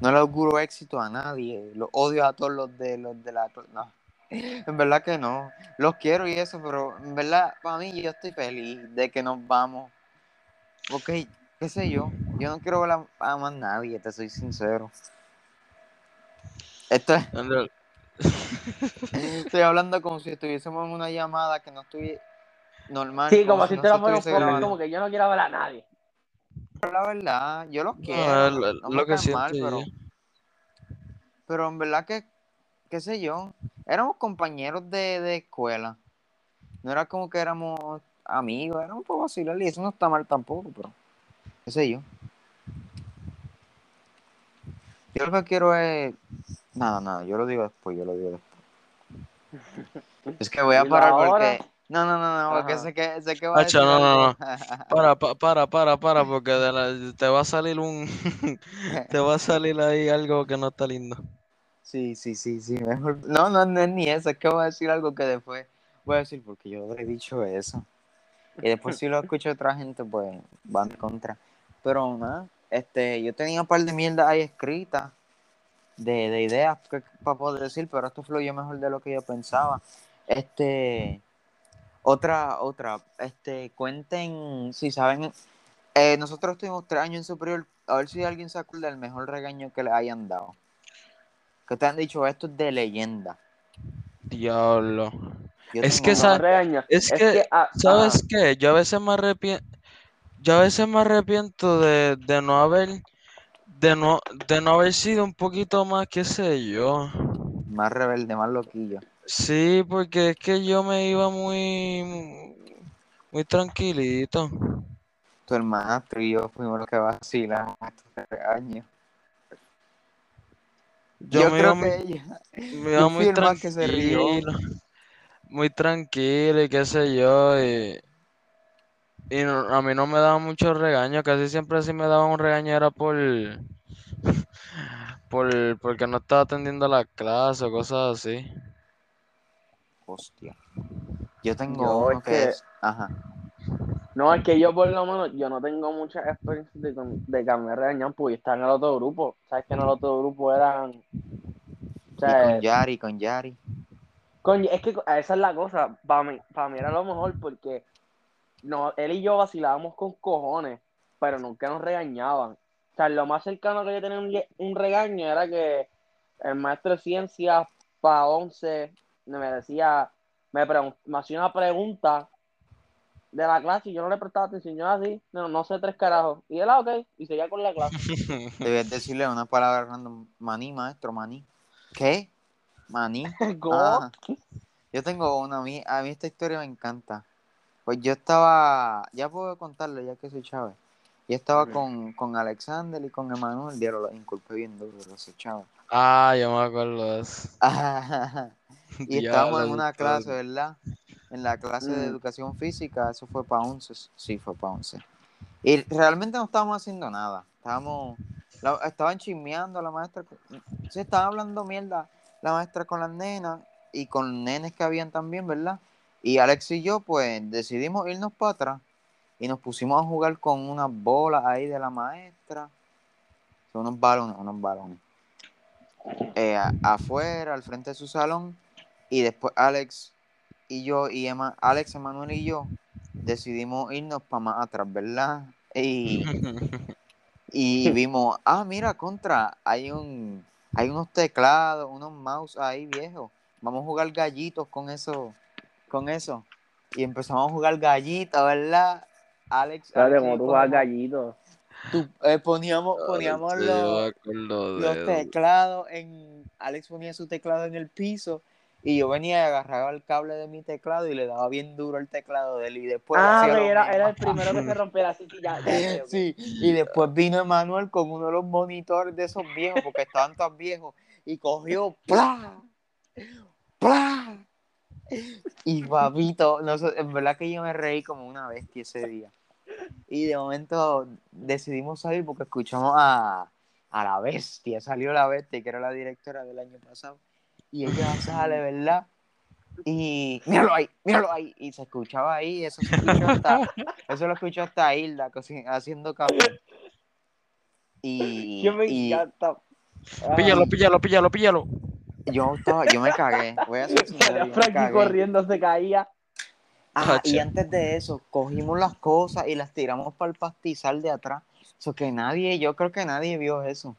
No, le auguro éxito a nadie. Lo odio a todos los de los de la. No. En verdad que no. Los quiero y eso, pero en verdad, para mí, yo estoy feliz de que nos vamos. Porque, qué sé yo, yo no quiero ver a, a más nadie, te soy sincero. Esto es, estoy hablando como si estuviésemos en una llamada que no estoy normal. Sí, como si no fuera un estuviese podcast, grabando. como que yo no quiero ver a nadie. Pero la verdad, yo los No, quiero. no me lo que caen mal, pero, yo. pero en verdad que, qué sé yo, éramos compañeros de, de escuela. No era como que éramos amigos, éramos por vacilar y eso no está mal tampoco, pero qué sé yo. Yo lo que quiero es. Nada, nada, yo lo digo después, yo lo digo después. Es que voy a parar porque. No, no, no, no, porque Ajá. sé que, sé que va a decir no, no, algo. Para, pa- para, para, para, porque de la- te va a salir un. te va a salir ahí algo que no está lindo. Sí, sí, sí, sí, mejor. No, no, no es ni eso, es que voy a decir algo que después voy a decir porque yo he dicho eso. Y después si lo escucha otra gente, pues van en contra. Pero nada, este, yo tenía un par de mierdas ahí escritas de, de ideas que, para poder decir, pero esto fluyó mejor de lo que yo pensaba. Este, otra, otra, este, cuenten, si saben, eh, nosotros estuvimos tres años en superior, a ver si alguien se acuerda del mejor regaño que le hayan dado. Que te han dicho, esto es de leyenda. Diablo. Yo Es que esa- es que, ah, ¿Sabes qué? Yo a veces me arrepiento. Yo a veces me arrepiento de, de no haber. De no, de no haber sido un poquito más, qué sé yo. Más rebelde, más loquillo. Sí, porque es que yo me iba muy. Muy tranquilito. Tu hermanastro y yo fuimos los que vacilan estos tres años. Yo, Yo, me creo iba que muy, ella. me iba que se rió. tranquilo. Muy tranquilo y qué sé yo. Y, y no- a mí no me daban muchos regaños. Casi siempre si me daban un regaño era por. por porque no estaba atendiendo la clase o cosas así. Hostia. Yo tengo Yo uno es que, que- es. Ajá. No, es que yo por lo menos, yo no tengo mucha experiencia de, con- de que me regañan, porque estaba en el otro grupo. Sabes que en el otro grupo eran... O Y sea, con Yari, con Yari. coño, es que esa es la cosa, para mí, para mí era lo mejor porque no, él y yo vacilábamos con cojones, pero nunca nos regañaban. O sea, lo más cercano que yo tenía un, un regaño era que el maestro de ciencias para 11 me decía, me, pregun- me hacía una pregunta de la clase y yo no le prestaba atención, yo así, no, no sé tres carajos. Y él, ah, ok, y seguía con la clase. Debías decirle una palabra random. Maní, maestro, maní. ¿Qué? Maní. Ah, yo tengo una, a mí, a mí esta historia me encanta. Pues yo estaba, ya puedo contarle, ya que soy Chávez. Yo estaba con, con Alexander y con Emanuel, diablo, los inculpé bien duro, pero soy Chávez. Ah, yo me acuerdo de eso. y estábamos en una clase. ¿verdad? En la clase de Mm. educación física, eso fue para 11, sí, fue para 11. Y realmente no estábamos haciendo nada, estábamos, la- estaban chismeando la maestra, sí, estaban hablando mierda la maestra con las nenas y con nenes que habían también, ¿verdad? Y Alex y yo, pues, decidimos irnos para atrás y nos pusimos a jugar con unas bolas ahí de la maestra, son unos balones, unos balones. Eh, afuera, al frente de su salón, y después Alex y yo y Emma, Alex, Emanuel y yo decidimos irnos para más atrás, ¿verdad? Y, y vimos, ah, mira, contra, hay un, hay unos teclados, unos mouse ahí viejos. Vamos a jugar gallitos con eso, con eso. Y empezamos a jugar gallitos, ¿verdad? Alex, Espérate, Alex como tú juegas gallito. tú- eh, poníamos, poníamos los, teclados en Alex ponía su teclado en el piso y yo venía y agarraba el cable de mi teclado y le daba bien duro el teclado de él y después ah, hacía que era, mismo. era el primero que se rompiera así, sí, ya. Sí, y después vino Emanuel con uno de los monitores de esos viejos porque estaban tan viejos y cogió ¡plá! ¡plá! Y papito, no sé, en verdad que yo me reí como una bestia ese día. Y de momento decidimos salir porque escuchamos a, a la bestia, salió la bestia, que era la directora del año pasado. Y ella sale, ¿verdad? Y míralo ahí, míralo ahí. Y se escuchaba ahí, eso se escuchó hasta, eso lo escuchó hasta Hilda haciendo café. Y, Yo me y, encanta. Píllalo, píllalo, píllalo, píllalo. Yo estaba, yo me cagué. Voy a ser sincero, Frankie corriendo se caía. Ah, y antes de eso, cogimos las cosas y las tiramos para el pastizal de atrás. Eso que nadie, yo creo que nadie vio eso.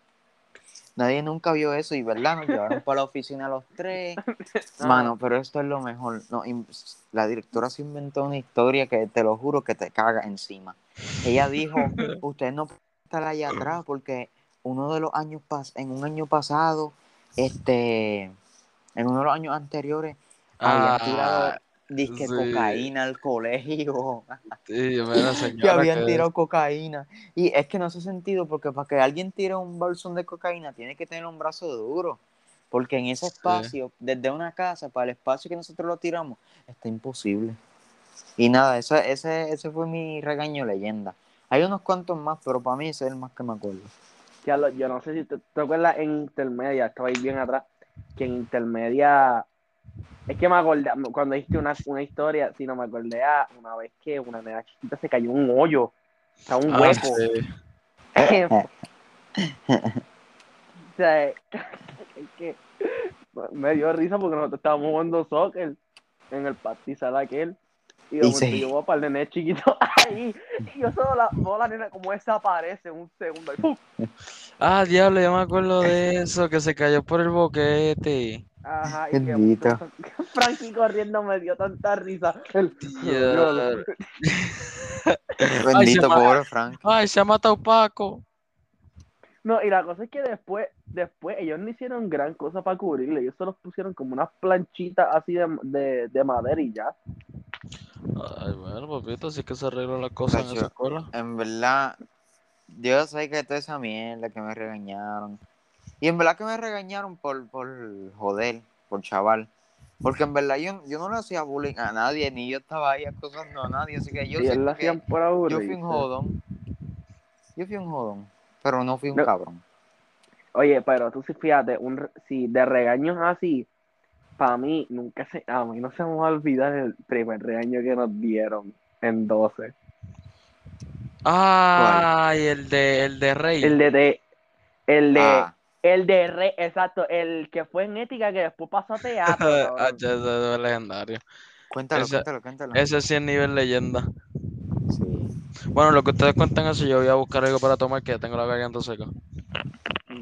Nadie nunca vio eso y verdad, nos llevaron para la oficina los tres. Mano, pero esto es lo mejor. No, la directora se inventó una historia que te lo juro que te caga encima. Ella dijo, ustedes no pueden estar allá atrás porque uno de los años pas en un año pasado, este, en uno de los años anteriores, habían tirado Ah, disque sí. cocaína al colegio. sí, que habían que- tirado cocaína. Y es que no hace sentido porque para que alguien tire un bolsón de cocaína tiene que tener un brazo duro. Porque en ese Sí. espacio, desde una casa para el espacio que nosotros lo tiramos, está imposible. Y nada, ese, ese, ese fue mi regaño leyenda. Hay unos cuantos más, pero para mí ese es el más que me acuerdo. Carlos, yo no sé si te, te acuerdas en intermedia, estaba ahí bien atrás, que en intermedia, es que me acordé, cuando dijiste una, una historia, si no me acordé a una vez que una nena chiquita se cayó un hoyo, o sea, un Ah, hueco. sí. o sea, es que me dio risa porque nosotros estábamos jugando soccer en el pastizal aquel. Y de Y momento sí. yo veo para el nene chiquito ahí. Y yo solo la, veo a la nena como desaparece en un segundo. Y ¡pum! Ah, diablo, yo me acuerdo de eso, que se cayó por el boquete. Ajá, y que. Frankie corriendo me dio tanta risa. El- Diablo. Bendito, se ma- pobre Frank. Ay, se ha matado Paco. No, y la cosa es que después, después ellos no hicieron gran cosa para cubrirle. Ellos solo pusieron como unas planchitas así de, de, de madera y ya. Ay, bueno, papito, así que se arreglan las cosas en esa escuela. En verdad, yo sé que toda esa mierda que me regañaron. Y en verdad que me regañaron por, por joder, por chaval. Porque en verdad yo, yo no le hacía bullying a nadie, ni yo estaba ahí acosando a nadie. Así que yo sé que hacían por yo fui un jodón. Yo fui un jodón, pero no fui un No. cabrón. Oye, pero tú sí fíjate, un, si de regaños así, para mí nunca se, a mí no se me va a olvidar el primer regaño que nos dieron en 12. Ay, el de, el de Rey. El de, de- el de, Ah, el de re, exacto, el que fue en ética que después pasó a teatro. Ah, es legendario. cuéntalo, ese- cuéntalo, cuéntalo. Ese sí es nivel leyenda. Sí. Bueno, lo que ustedes cuentan eso, yo voy a buscar algo para tomar que ya tengo la garganta seca.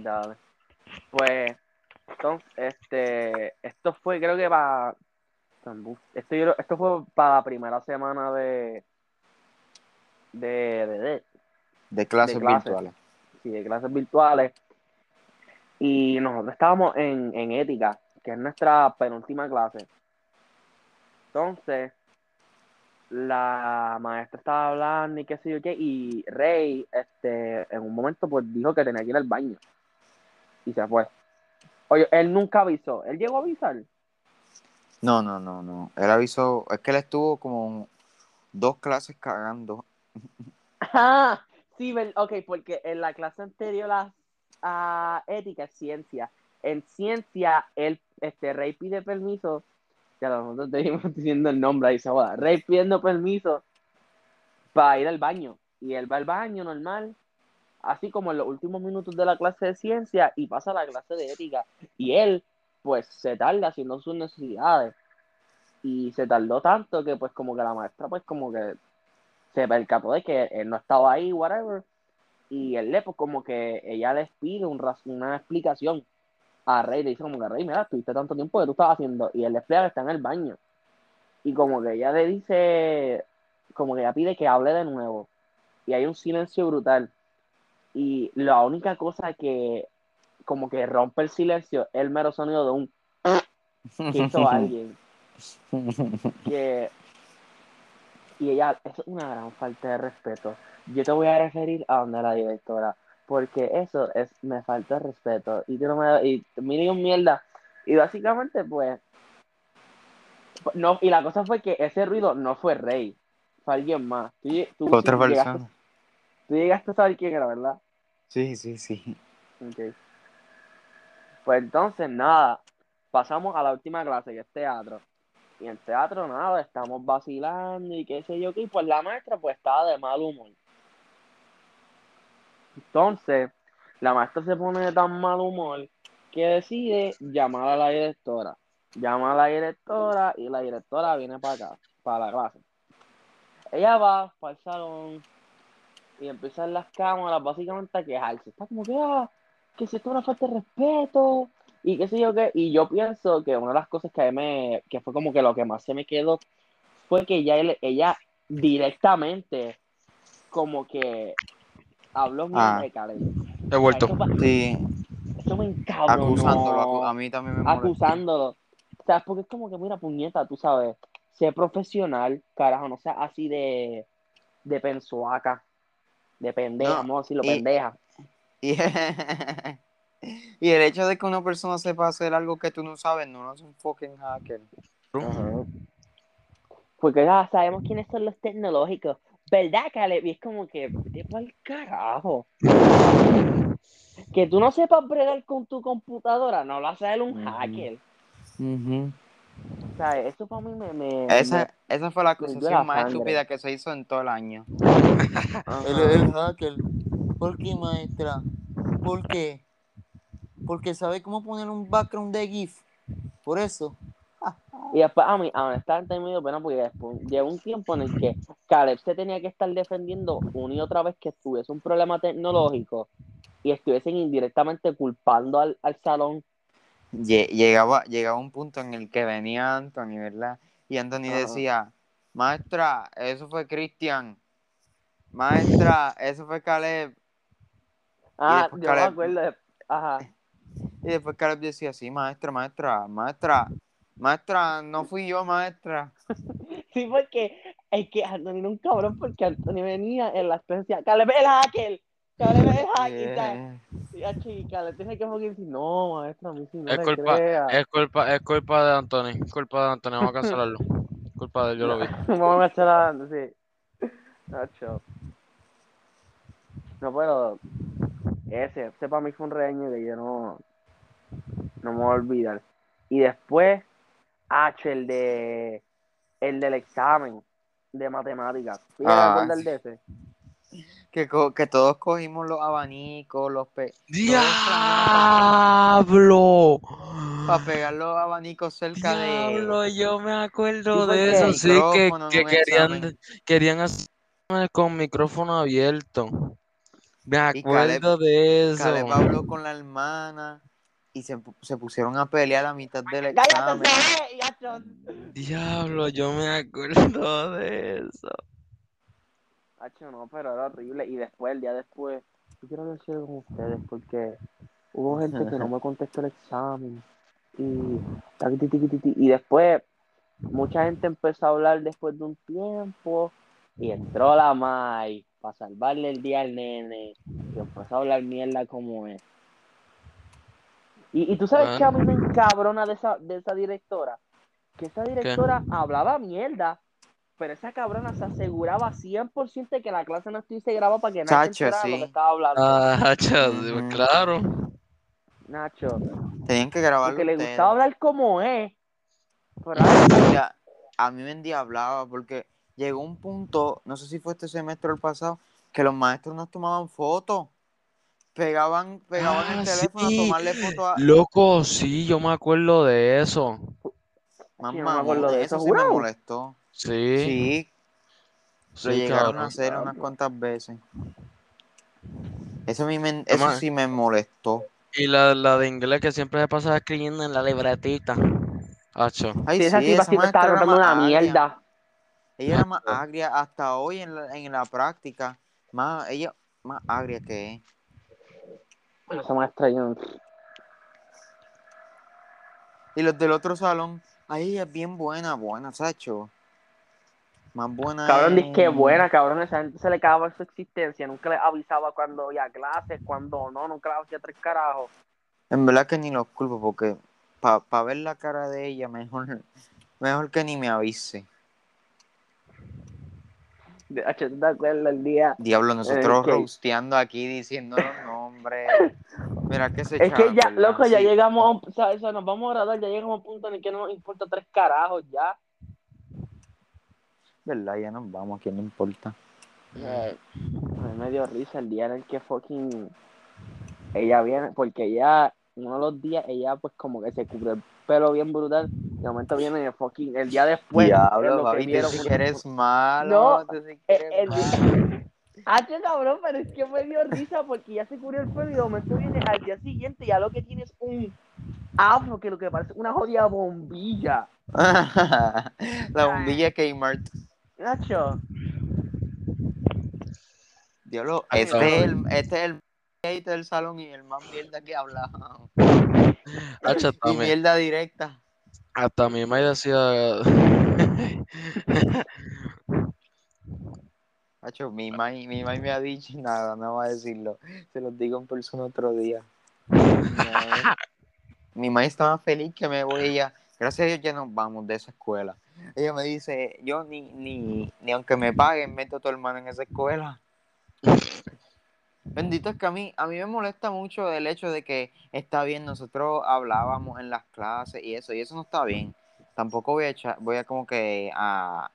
Dale. Pues, entonces, este, esto fue, creo que para, esto, yo- esto fue para la primera semana de, de, de, de, De clases clases. virtuales. sí, de clases virtuales. Y nosotros estábamos en, en ética, que es nuestra penúltima clase. Entonces, la maestra estaba hablando y qué sé yo qué, y Rey, este, en un momento, pues dijo que tenía que ir al baño. Y se fue. Oye, él nunca avisó. ¿Él llegó a avisar? No, no, no, no. Él avisó, es que él estuvo como dos clases cagando. Ah, sí, ok, porque en la clase anterior a, a ética es ciencia. En ciencia, el este Rey pide permiso. Ya nosotros seguimos diciendo el nombre ahí se joda. Rey pidiendo permiso para ir al baño. Y él va al baño normal, así como en los últimos minutos de la clase de ciencia, y pasa a la clase de ética. Y él, pues, se tarda haciendo sus necesidades. Y se tardó tanto que, pues, como que la maestra, pues, como que se percató de que él no estaba ahí, whatever. Y él le, pues, como que ella les pide un una explicación a Rey. Le dice como que, Rey, mira, estuviste tanto tiempo que tú estabas haciendo. Y él le explica que está en el baño. Y como que ella le dice, como que ella pide que hable de nuevo. Y hay un silencio brutal. Y la única cosa que como que rompe el silencio es el mero sonido de un que hizo alguien. que y ella eso es una gran falta de respeto yo te voy a referir a donde la directora porque eso es me falta de respeto y tú no me y dio mierda y básicamente pues no y la cosa fue que ese ruido no fue Rey fue alguien más tú, tú Otra persona. Tú llegaste a saber quién era verdad Sí, sí, sí. Ok. Pues entonces, nada, pasamos a la última clase, que es teatro. Y en teatro, nada, estamos vacilando y qué sé yo qué. Y pues la maestra, pues estaba de mal humor. Entonces, la maestra se pone de tan mal humor que decide llamar a la directora. Llama a la directora y la directora viene para acá, para la clase. Ella va para el salón y empiezan las cámaras básicamente a quejarse. Está como que, ah, que si esto es una falta de respeto y qué sé yo qué. Y yo pienso que una de las cosas que a mí me, que fue como que lo que más se me quedó fue que ella, ella directamente como que habló bien Ah. de. He vuelto. Eso, pa- Sí, eso me encabronó. acusándolo. acu- A mí también me molesta. acusándolo. ¿Sabes? Porque es como que, mira, puñeta, tú sabes, sé profesional, carajo, no seas así de, de pensuaca, de pendeja, No, vamos a decirlo, y- pendeja. Y, y el hecho de que una persona sepa hacer algo que tú no sabes, no, no es un fucking hacker. Porque ya sabemos quiénes son los tecnológicos. ¿Verdad, Caleb? Y es como que, vete pa'l carajo. Que tú no sepas bregar con tu computadora, no lo hace él un hacker. O sea, eso para mí me... me Esa, esa fue la acusación la más estúpida que se hizo en todo el año. Ajá. hacker. ¿Por qué, maestra? ¿Por qué? Porque sabe cómo poner un background de GIF. Por eso. Y después, a mí, honestamente, me dio pena porque después llegó un tiempo en el que Caleb se tenía que estar defendiendo una y otra vez que tuviese un problema tecnológico y estuviesen indirectamente culpando al, al salón. Lle- Llegaba, llegaba un punto en el que venía Anthony, ¿verdad? Y Anthony Ajá. decía, maestra, eso fue Cristian. Maestra, eso fue Caleb. Ah, yo me Caleb- acuerdo. de- Ajá. Y después Caleb decía, sí, maestra, maestra, maestra, maestra, no fui yo, maestra. Sí, porque es que Anthony era un cabrón porque Anthony venía en la experiencia. Caleb es el hacker. Caleb es. Yeah. Y, ah, chica, Caleb tiene que decir, no, maestra, a mí sí no Es le culpa, crea. es culpa, es culpa de Anthony. Culpa de Anthony, vamos a cancelarlo. Culpa de él, yo lo vi. Vamos a a sí. Nacho. No puedo. Ese, ese para mí fue un regaño que yo no, no me voy a olvidar. Y después, H, el de el del examen de matemáticas. ¿Sí Ah, acuerdas sí. de ese? Que, co- que todos cogimos los abanicos, los pe ¡Diablo! para pegar los abanicos cerca Diablo, de. yo me acuerdo Sí, de eso, sí, que, que querían, querían hacer con micrófono abierto. Me acuerdo de eso. Caleb habló con la hermana y se, se pusieron a pelear a mitad del ¡Cállate, examen. Diablo, yo me acuerdo de eso. Nacho, no, pero era horrible. Y después, el día después, yo quiero decir con ustedes porque hubo gente que no me contestó el examen. Y, y después, mucha gente empezó a hablar después de un tiempo. Y entró la Mai para salvarle el día al nene. Y empezó a hablar mierda como es. Y, y tú sabes Ah. que a mí me encabrona de esa, de esa directora. Que esa directora hablaba mierda, pero esa cabrona se aseguraba 100% de que la clase no estuviese grabada para que nadie enterara de lo sí. que estaba hablando. Ah, chas, Ujú. claro. Nacho, Tenían que grabarlo porque le ustedes. gustaba hablar como es. Pero ay, Mira, a mí me endiablaba porque llegó un punto, no sé si fue este semestre o el pasado, que los maestros nos tomaban fotos. Pegaban, pegaban Ah, el teléfono sí. a tomarle fotos a. Loco, sí, yo me acuerdo de eso. Más Sí, no me acuerdo de eso eso, sí me molestó. Sí, Sí, lo sí, llegaron cabrón. a hacer unas cuantas veces. Eso, a mí me- eso sí me molestó. Y la, la de inglés que siempre se pasaba escribiendo en la libretita. Hacho. Ay, sí, esa sí, tipa esa siempre estaba más una agria. mierda. Ella era más agria hasta hoy en la, en la práctica. Más, ella más agria que es. Esa maestra yo... Y los del otro salón, ahí ella es bien buena, buena, Sacho. Más buena. Cabrón, dice que buena, cabrón. Esa gente se le acababa su existencia. Nunca les avisaba cuando había clases, cuando no, nunca les hacía tres carajos. En verdad que ni los culpo porque para ver la cara de ella, mejor, mejor que ni me avise. De hecho, ¿tú te acuerdas el día? Diablo, nosotros que- roasteando aquí diciendo los nombres. Mira que se Es que ya, ¿verdad? loco, ya Sí. llegamos a un, o sea, o sea, nos vamos a graduar, ya llegamos a un punto en el que no nos importa tres carajos ya. ¿Verdad? Ya nos vamos, ¿a quién le importa? Eh, me dio risa el día en el que fucking ella viene, porque ella uno de los días ella pues como que se cubre el pelo bien brutal. De momento viene el fucking, el día después. es Diablo, lo que papi, tú vieron que eres malo. No, que Eh, eres el malo. Ah, qué cabrón, pero es que me dio risa porque ya se cubrió el pelo y de momento viene al día siguiente ya lo que tiene es un afro que lo que parece una jodida bombilla. La bombilla Kmart. Nacho, Diablo, este es el, este es el del salón y el más mierda que habla. Y mierda directa. hasta mi madre decía. Hacho, mi mai, mi mai me ha dicho nada, no va a decirlo. Se los digo en persona otro día. mi mai estaba feliz que me voy ella. Gracias a Dios ya nos vamos de esa escuela. Ella me dice, yo ni, ni, ni aunque me paguen, meto a tu hermano en esa escuela. Bendito es que a mí, a mí me molesta mucho el hecho de que está bien, nosotros hablábamos en las clases y eso, y eso no está bien. Tampoco voy a echar, voy a como que a,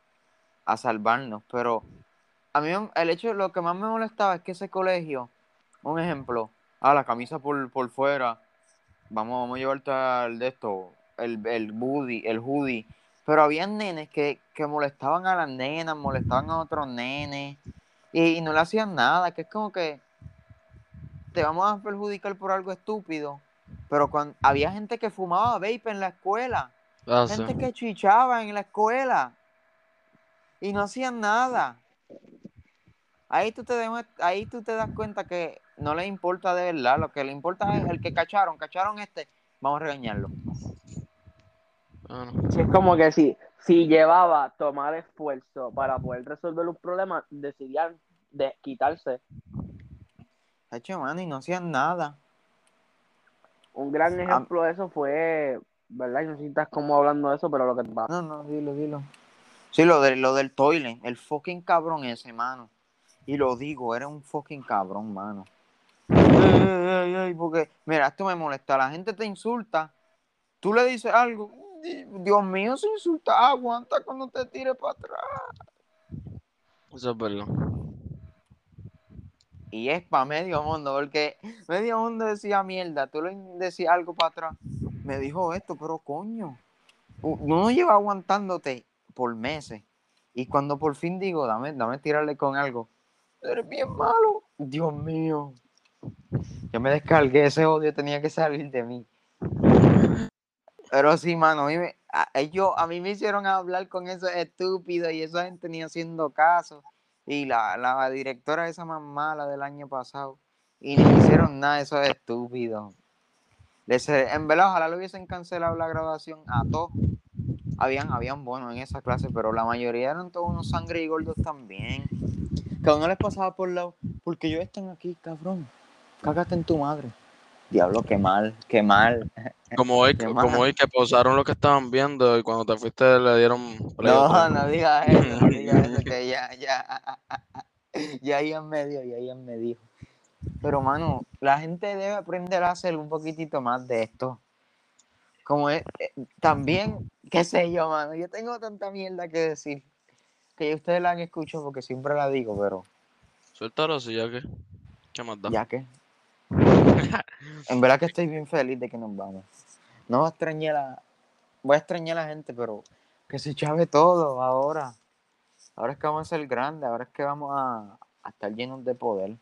a salvarnos, pero a mí el hecho, lo que más me molestaba es que ese colegio, un ejemplo, a la camisa por, por fuera, vamos, vamos a llevarte al de esto, el, el hoodie, el hoodie, pero había nenes que, que molestaban a las nenas, molestaban a otros nenes, y, y no le hacían nada, que es como que te vamos a perjudicar por algo estúpido, pero cuando había gente que fumaba vape en la escuela, Ah, sí. gente que chichaba en la escuela y no hacían nada. Ahí tú te ahí tú te das cuenta que no le importa de verdad, lo que le importa es el que cacharon, cacharon este, vamos a regañarlo. Ah, no. es como que si, si llevaba tomar esfuerzo para poder resolver un problema, decidían de quitarse. Hecho, mano, y no hacían nada. Un gran ejemplo de eso fue, ¿verdad? Y no sé si estás como hablando de eso, pero lo que te pasa. No, no, dilo, dilo. Sí, lo, de, lo del toilet, el fucking cabrón ese, mano. Y lo digo, era un fucking cabrón, mano. Ey, ey, porque, mira, esto me molesta. La gente te insulta, tú le dices algo, Dios mío, se insulta, aguanta cuando te tire para atrás. Eso es verdad. Y es para medio mundo, porque medio mundo decía mierda, tú le decías algo para atrás. Me dijo esto, pero coño, uno lleva aguantándote por meses. Y cuando por fin digo, dame, dame tirarle con algo, eres bien malo. Dios mío. Yo me descargué, ese odio tenía que salir de mí. Pero sí, mano, a mí me, a, ellos- a mí me hicieron hablar con esos estúpidos y esa gente ni haciendo caso. Y la, la directora esa más mala del año pasado. Y ni hicieron nada esos estúpidos. En verdad, ojalá le hubiesen cancelado la graduación a todos. Habían, habían buenos en esa clase, pero la mayoría eran todos unos sangre y gordos también. Que a uno les pasaba por lado, porque ellos están aquí, cabrón. Cágate en tu madre. Diablo, qué mal, qué mal. Como hoy, Qué como mal. hoy que pausaron lo que estaban viendo y cuando te fuiste le dieron No, no digas eso, no digas eso, que ya, ya, ya Ian me dio, ya Ian me dijo. Pero, mano, la gente debe aprender a hacer un poquitito más de esto. Como es, eh, también, qué sé yo, mano, yo tengo tanta mierda que decir, que ustedes la han escuchado porque siempre la digo, pero Suéltalo así ya que. ¿Qué más da? ya que. En verdad que estoy bien feliz de que nos vamos. No voy a extrañar a, voy a extrañar a la gente, pero que se chave todo ahora. Ahora es que vamos a ser grandes, ahora es que vamos a, a estar llenos de poder.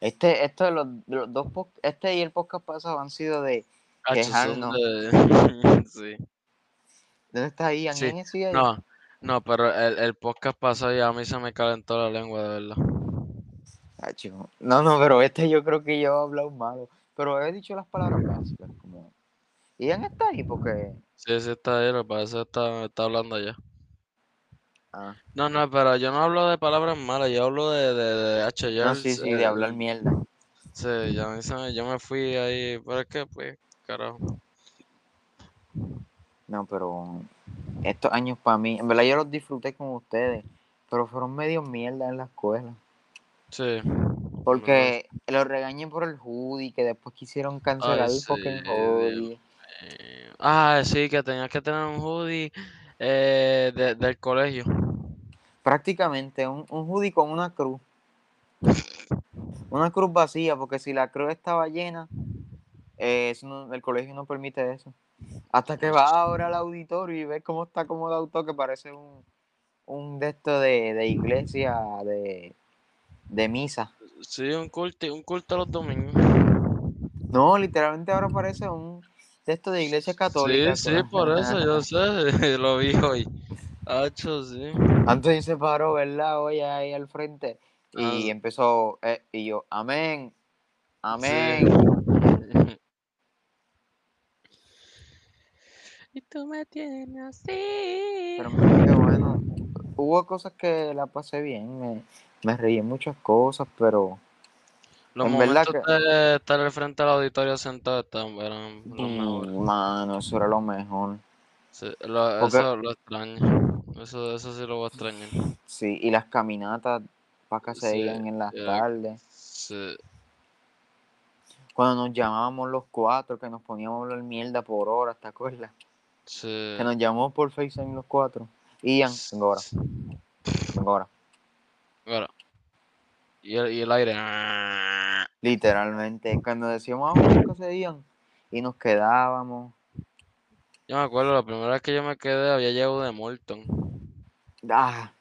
Este, esto de los, de los dos este y el podcast pasado han sido de son Quejarnos. de- sí. ¿Dónde está Ian? Sí, Ian sigue ahí? No, no, pero el, el podcast pasado ya a mí se me calentó la lengua, de verdad. Ah, chico. No, no, pero este yo creo que yo he hablado malo. Pero he dicho las palabras básicas. Como... Ian está ahí porque. Sí, sí está ahí, lo que pasa está, está hablando allá. Ah, No, no, pero yo no hablo de palabras malas, yo hablo de, de, de H. no, sí, sí, de eh, hablar mierda. Sí, ya me- yo me fui ahí, pero es que, pues, carajo. No, pero estos años para mí, en verdad yo los disfruté con ustedes, pero fueron medio mierda en la escuela. Sí. Porque los regañé por el hoodie, que después quisieron cancelar el sí, fucking hoodie. Ah, sí, que tenías que tener un hoodie eh, de- del colegio. Prácticamente un, un hoodie con una cruz. Una cruz vacía, porque si la cruz estaba llena, eh, eso no- el colegio no permite eso. Hasta que vas ahora al auditorio y ves cómo está acomodado todo, que parece un, un de esto de, de iglesia, de, de misa. Sí, un culto, un culto los domingos. No, literalmente ahora parece un de esto de iglesia católica. Sí, sí, por eso yo sé, lo vi hoy. Hacho, sí. Antes se paró, ¿verdad? Hoy ahí al frente. Y Ah. empezó, eh, y yo, amén, Sí. amén. Y tú me tienes así. Pero que bueno, hubo cosas que la pasé bien, me, me reí en muchas cosas, pero Los en verdad momentos que- de estar al frente del auditorio sentado eran los mejores. mm, mano, eso era lo mejor. Sí, lo- Porque- eso lo extraño. Eso, eso sí lo voy a extrañar. Sí, y las caminatas para que se Sí, iban en las era- tardes. Sí. Cuando nos llamábamos los cuatro, que nos poníamos a hablar mierda por horas, ¿te acuerdas? Sí. Que nos llamamos por FaceTime los cuatro. Ian, vengo ahora, vengo ahora. Y el, y el aire. Literalmente, cuando decíamos, vamos a que se iban, y nos quedábamos. Yo me acuerdo, la primera vez que yo me quedé había llegado de Morton. Ah,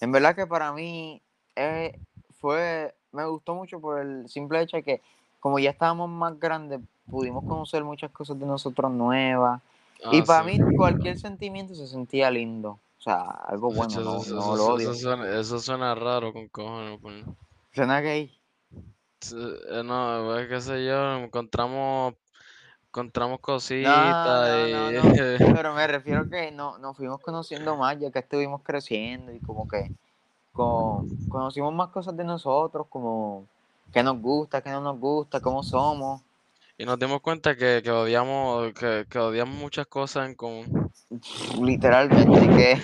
en verdad que para mí eh, fue, me gustó mucho por el simple hecho de que como ya estábamos más grandes, pudimos conocer muchas cosas de nosotros nuevas. y Ah, para sí. mí cualquier sentimiento se sentía lindo. O sea, algo bueno, no, eso, no eso- lo eso odio. suena, eso suena raro con cojones. pues. Suena gay. Eh, No, pues, qué sé yo, encontramos, encontramos cositas no, no. Pero me refiero que no, nos fuimos conociendo más ya que estuvimos creciendo y como que co- conocimos más cosas de nosotros, como qué nos gusta, qué no nos gusta, cómo somos. Y nos dimos cuenta que, que odiamos, que, que odiamos muchas cosas en común. Literalmente, que,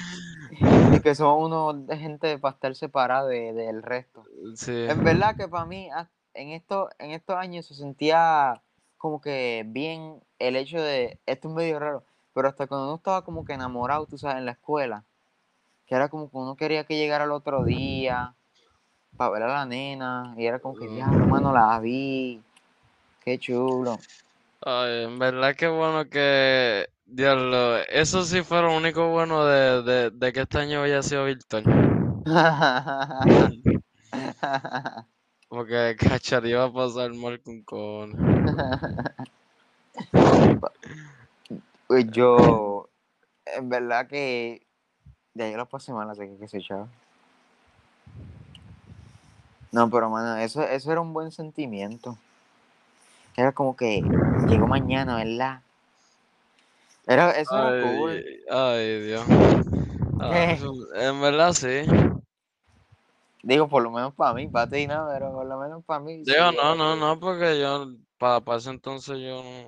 y que somos unos de gente para estar separada de- del resto. Sí, En verdad que para mí, ah, en, esto, en estos años se sentía como que bien el hecho de, esto es medio raro, pero hasta cuando uno estaba como que enamorado, tú sabes, en la escuela, que era como que uno quería que llegara el otro día para ver a la nena, y era como que, ya, hermano, la vi, qué chulo. Ay, en verdad que bueno que, diablo, eso sí fue lo único bueno de, de, de que este año haya sido virtual. Porque cachar iba a pasar mal con cojones. Pues yo, en verdad que de ahí lo pasé mal, así que qué sé. No, pero mano, eso, eso era un buen sentimiento. Era como que llegó mañana, ¿verdad? Era, eso era cool. Ay, ay, Dios. Ah, en verdad sí. Digo, por lo menos para mí, para ti no, pero por lo menos para mí. Digo, no, no, no, porque yo, para ese entonces yo no.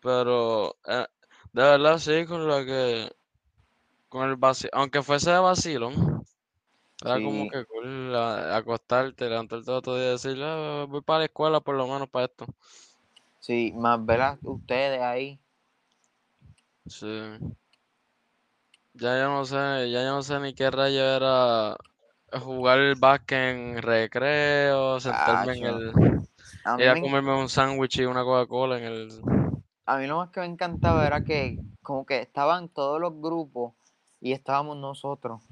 Pero, eh, de verdad sí, con lo que, con el vacilo, aunque fuese de vacilón, era como que cool acostarte, levantarte otro día y decir, "Ah, voy para la escuela por lo menos para esto. Sí, más ver a ustedes ahí. Sí. Ya yo no sé, ya yo no sé ni qué rayo era jugar el básquet en recreo, sentarme en el, A ir comerme un sándwich y una Coca-Cola en el, a mí lo más que me encantaba era que como que estaban todos los grupos y estábamos nosotros.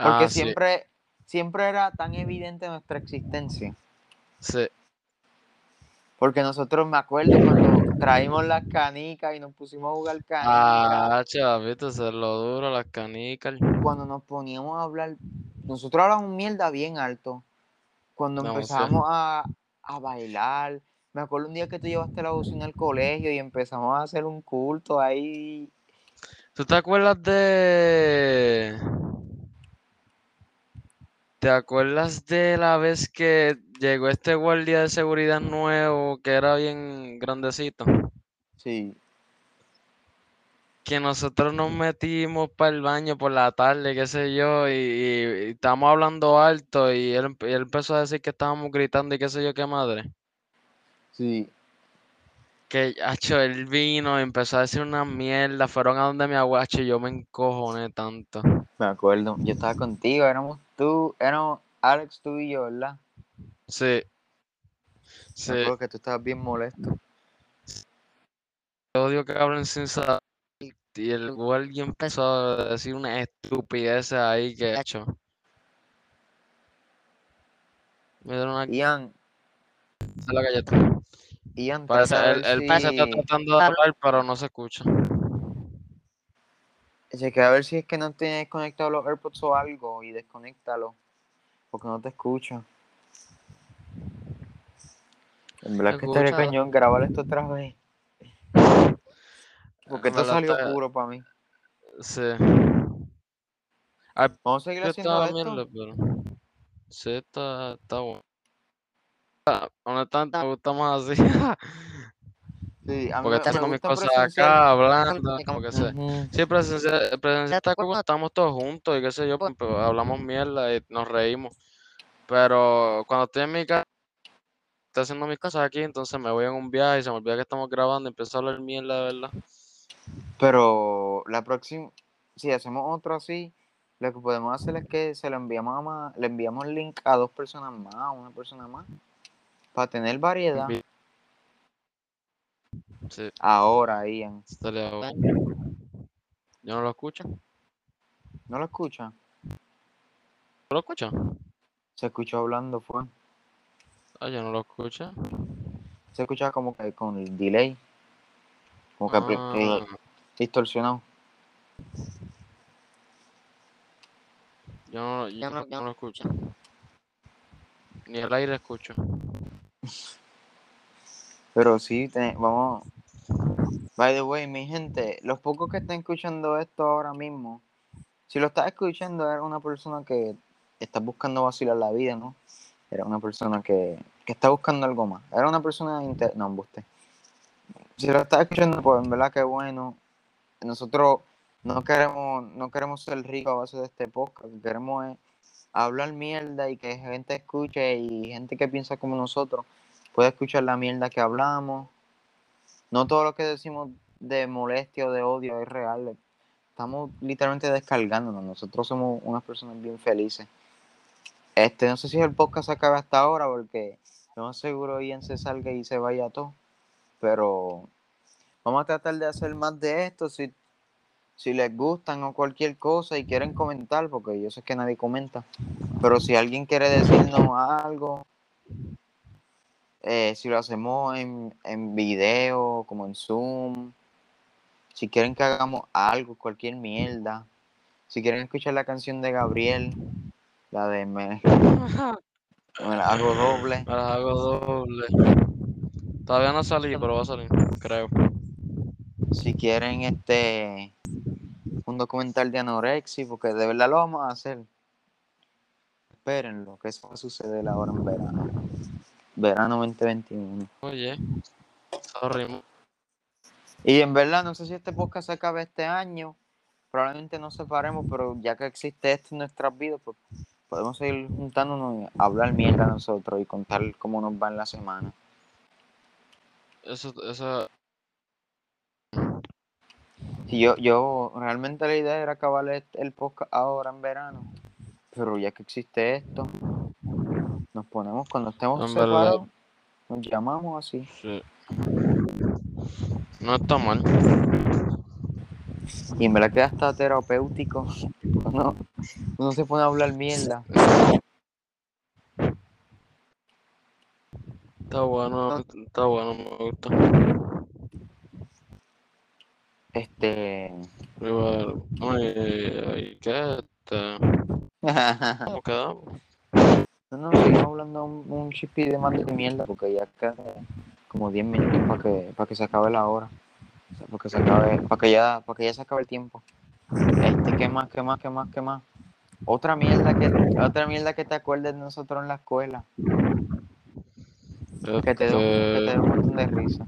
Porque Ah, siempre, siempre era tan evidente nuestra existencia. sí. Porque nosotros me acuerdo cuando traímos las canicas y nos pusimos a jugar canicas. Ah, chavito, se lo duro, las canicas. Cuando nos poníamos a hablar, nosotros hablábamos mierda bien alto. Cuando No, sí. empezamos a, a bailar. Me acuerdo un día que tú llevaste la bocina al colegio y empezamos a hacer un culto ahí. ¿Tú te acuerdas de... ¿Te acuerdas de la vez que llegó este guardia de seguridad nuevo que era bien grandecito? Sí. Que nosotros nos metimos para el baño por la tarde, qué sé yo, y, y- y estábamos hablando alto y él, y él empezó a decir que estábamos gritando y qué sé yo qué madre. Sí. Que, hacho, él vino y empezó a decir una mierda, fueron a donde mi aguacho y yo me encojoné tanto. Me acuerdo. Yo estaba contigo, éramos tú, éramos Alex, tú y yo, ¿verdad? Sí. Me Sí. acuerdo que tú estabas bien molesto. Odio que hablen sin saber. Y el guardia empezó a decir una estupidez ahí que ha hecho. Me dieron una Ian, de la galleta. Ian, Parece, el, ver el pez está tratando de hablar, pero no se escucha. Chequea a ver si es que no tienes conectado los AirPods o algo y desconéctalo. Porque no te escucha. En verdad que estaría cañón grabar esto otra vez. Porque esto salió está- puro para mí. Sí. Vamos a seguir haciendo esto. mierda, pero. Sí, está, está bueno. Ah, Honestamente, me gusta más así. Sí, a mí Porque me, me haciendo mis cosas acá, hablando, como que sé. Sí, presencial, presencial está cuando estamos todos juntos y qué sé yo, pues, pues, hablamos mierda y nos reímos. Pero cuando estoy en mi casa, estoy haciendo mis cosas aquí, entonces me voy en un viaje y se me olvida que estamos grabando y empiezo a hablar mierda, de verdad. Pero la próxima, si hacemos otro así, lo que podemos hacer es que se lo enviamos a más, le enviamos el link a dos personas más, a una persona más, para tener variedad. Sí, Ahora, Ian. ¿Yo no lo escucho? ¿No ¿no lo escucha? lo escucho? Se escuchó hablando, fue. Ah, yo no lo escucho. Se escucha como que con el delay, como que, que Ah, distorsionado. yo no, yo no, yo no lo escucho. Ni el aire escucho. Pero sí, te- vamos. By the way, mi gente, los pocos que están escuchando esto ahora mismo, si lo estás escuchando, era una persona que está buscando vacilar la vida, ¿no? Era una persona que, que está buscando algo más. Era una persona. Inter... No, embuste. Si lo estás escuchando, pues en verdad que bueno. Nosotros no queremos, no queremos ser ricos a base de este podcast. Queremos es hablar mierda y que gente escuche y gente que piensa como nosotros pueda escuchar la mierda que hablamos. No todo lo que decimos de molestia o de odio es real. Estamos literalmente descargándonos. Nosotros somos unas personas bien felices. Este, no sé si el podcast se acabe hasta ahora porque más seguro Ian se salga y se vaya todo. Pero vamos a tratar de hacer más de esto. Si, si les gustan o cualquier cosa y quieren comentar, porque yo sé que nadie comenta. Pero si alguien quiere decirnos algo, eh, si lo hacemos en, en video, como en Zoom, si quieren que hagamos algo, cualquier mierda, si quieren escuchar la canción de Gabriel, la de me, me la hago doble, Me las hago doble. Todavía no salí, pero va a salir, creo. si quieren este un documental de anorexia, porque de verdad lo vamos a hacer. Espérenlo, que eso va a suceder ahora en verano. Verano 2021. Oye, sorry. Y en verdad, no sé si este podcast se acabe este año. Probablemente nos separemos, pero ya que existe esto en nuestras vidas, pues podemos seguir juntándonos y hablar mierda nosotros y contar cómo nos va en la semana. Eso, eso, Si yo, yo, realmente la idea era acabar el, el podcast ahora en verano, pero ya que existe esto, nos ponemos cuando estemos En verdad. nos llamamos así. sí. No está mal. Y en verdad que hasta terapéutico. Uno, uno se pone a hablar mierda. Está bueno, está bueno, me gusta. Este. Ay, ay, ¿qué? ¿Cómo quedamos? No, no, seguimos hablando un, un chipi de más de mierda porque ya queda como 10 minutos para que, para que se acabe la hora. O sea, para que se acabe, para que ya, para que ya se acabe el tiempo. Este, ¿qué más, qué más, qué más, qué más? Otra mierda que, otra mierda que te acuerdes de nosotros en la escuela. Que te dio, que te dio un montón de risa.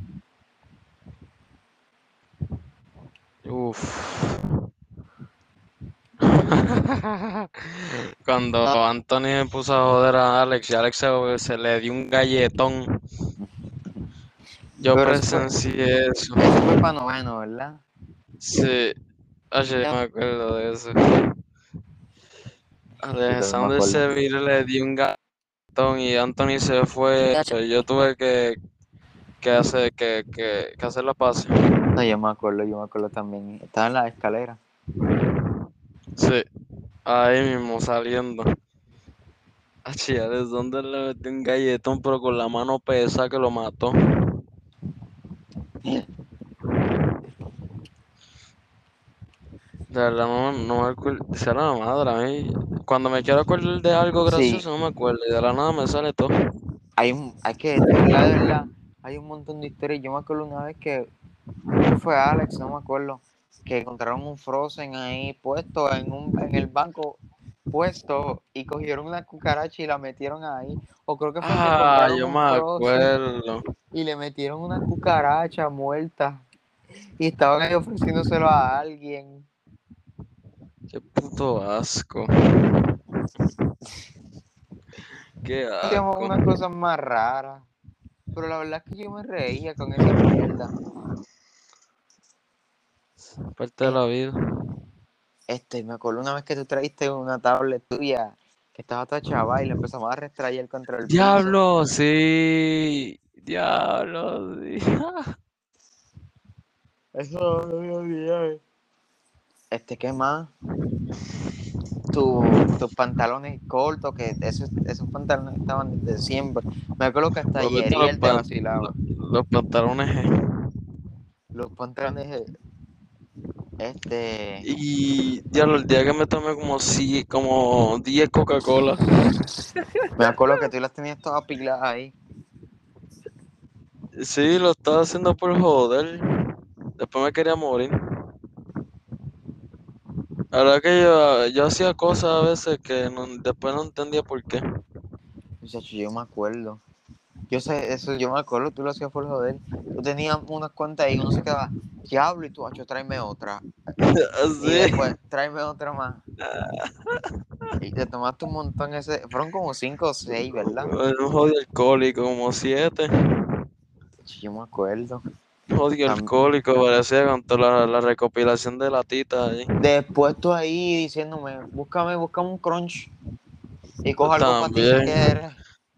Uf. Cuando Anthony me puso a joder a Alex y Alex se, se le dio un galletón. Yo Pero eso fue- presencié eso. Fue para noveno, ¿verdad? Sí. Oye, Ya. me acuerdo de eso. Alexander. Sevilla le dio un galletón y Anthony se fue, yo tuve que, que hacer que, que, que hacer la pase. No, yo me acuerdo, yo me acuerdo también. Estaba en la escalera. Sí, ahí mismo saliendo. Achí, ¿de dónde le metí un galletón, pero con la mano pesa que lo mató? De verdad, no, no me acuerdo. Sea la madre, a mí. Cuando me quiero acordar de algo Sí. gracioso, no me acuerdo. Y de la nada me sale todo. Hay, un- hay que, de verdad, de verdad, hay un montón de historias. Yo me acuerdo una vez que fue Alex, no me acuerdo, que encontraron un Frozen ahí puesto en, un, en el banco puesto y cogieron una cucaracha y la metieron ahí. O creo que fue Ah, yo me acuerdo. y le metieron una cucaracha muerta y estaban ahí ofreciéndoselo a alguien. Qué puto asco. Qué asco. unas cosas más raras. Pero la verdad es que yo me reía con esa mierda. Parte de la vida. Este, me acuerdo una vez que tú traíste una tablet tuya que estaba toda chava y la empezamos a restrayar contra el piso. Diablo, sí. Diablo, sí. Eso no me olvidé. Este, ¿qué más? Tu- tus pantalones cortos, que esos, esos pantalones estaban desde siempre. Me acuerdo que hasta ¿Dónde ayer él te vacilaba. Los pantalones. G. Los pantalones, eh, este, Y diablo, el día que me tomé como si, como 10 Coca-Cola. me acuerdo que tú las tenías todas piladas ahí. Sí, lo estaba haciendo por joder. Después me quería morir. La verdad que yo, yo hacía cosas a veces que no- después no entendía por qué. Muchacho, yo me acuerdo. Yo sé, eso yo me acuerdo, tú lo hacías por joder. Tú tenías unas cuantas ahí, uno se quedaba, diablo, y tú, hacho, tráeme otra. Y Así. después, tráeme otra más. Y te tomaste un montón ese, fueron como cinco o seis, ¿verdad? Un jodido alcohólico, como 7. Yo me acuerdo. Jodido alcohólico, parecía con toda la, la recopilación de latitas ahí. Después tú ahí diciéndome, búscame, búscame un crunch. Y coja algo para ti si quieres.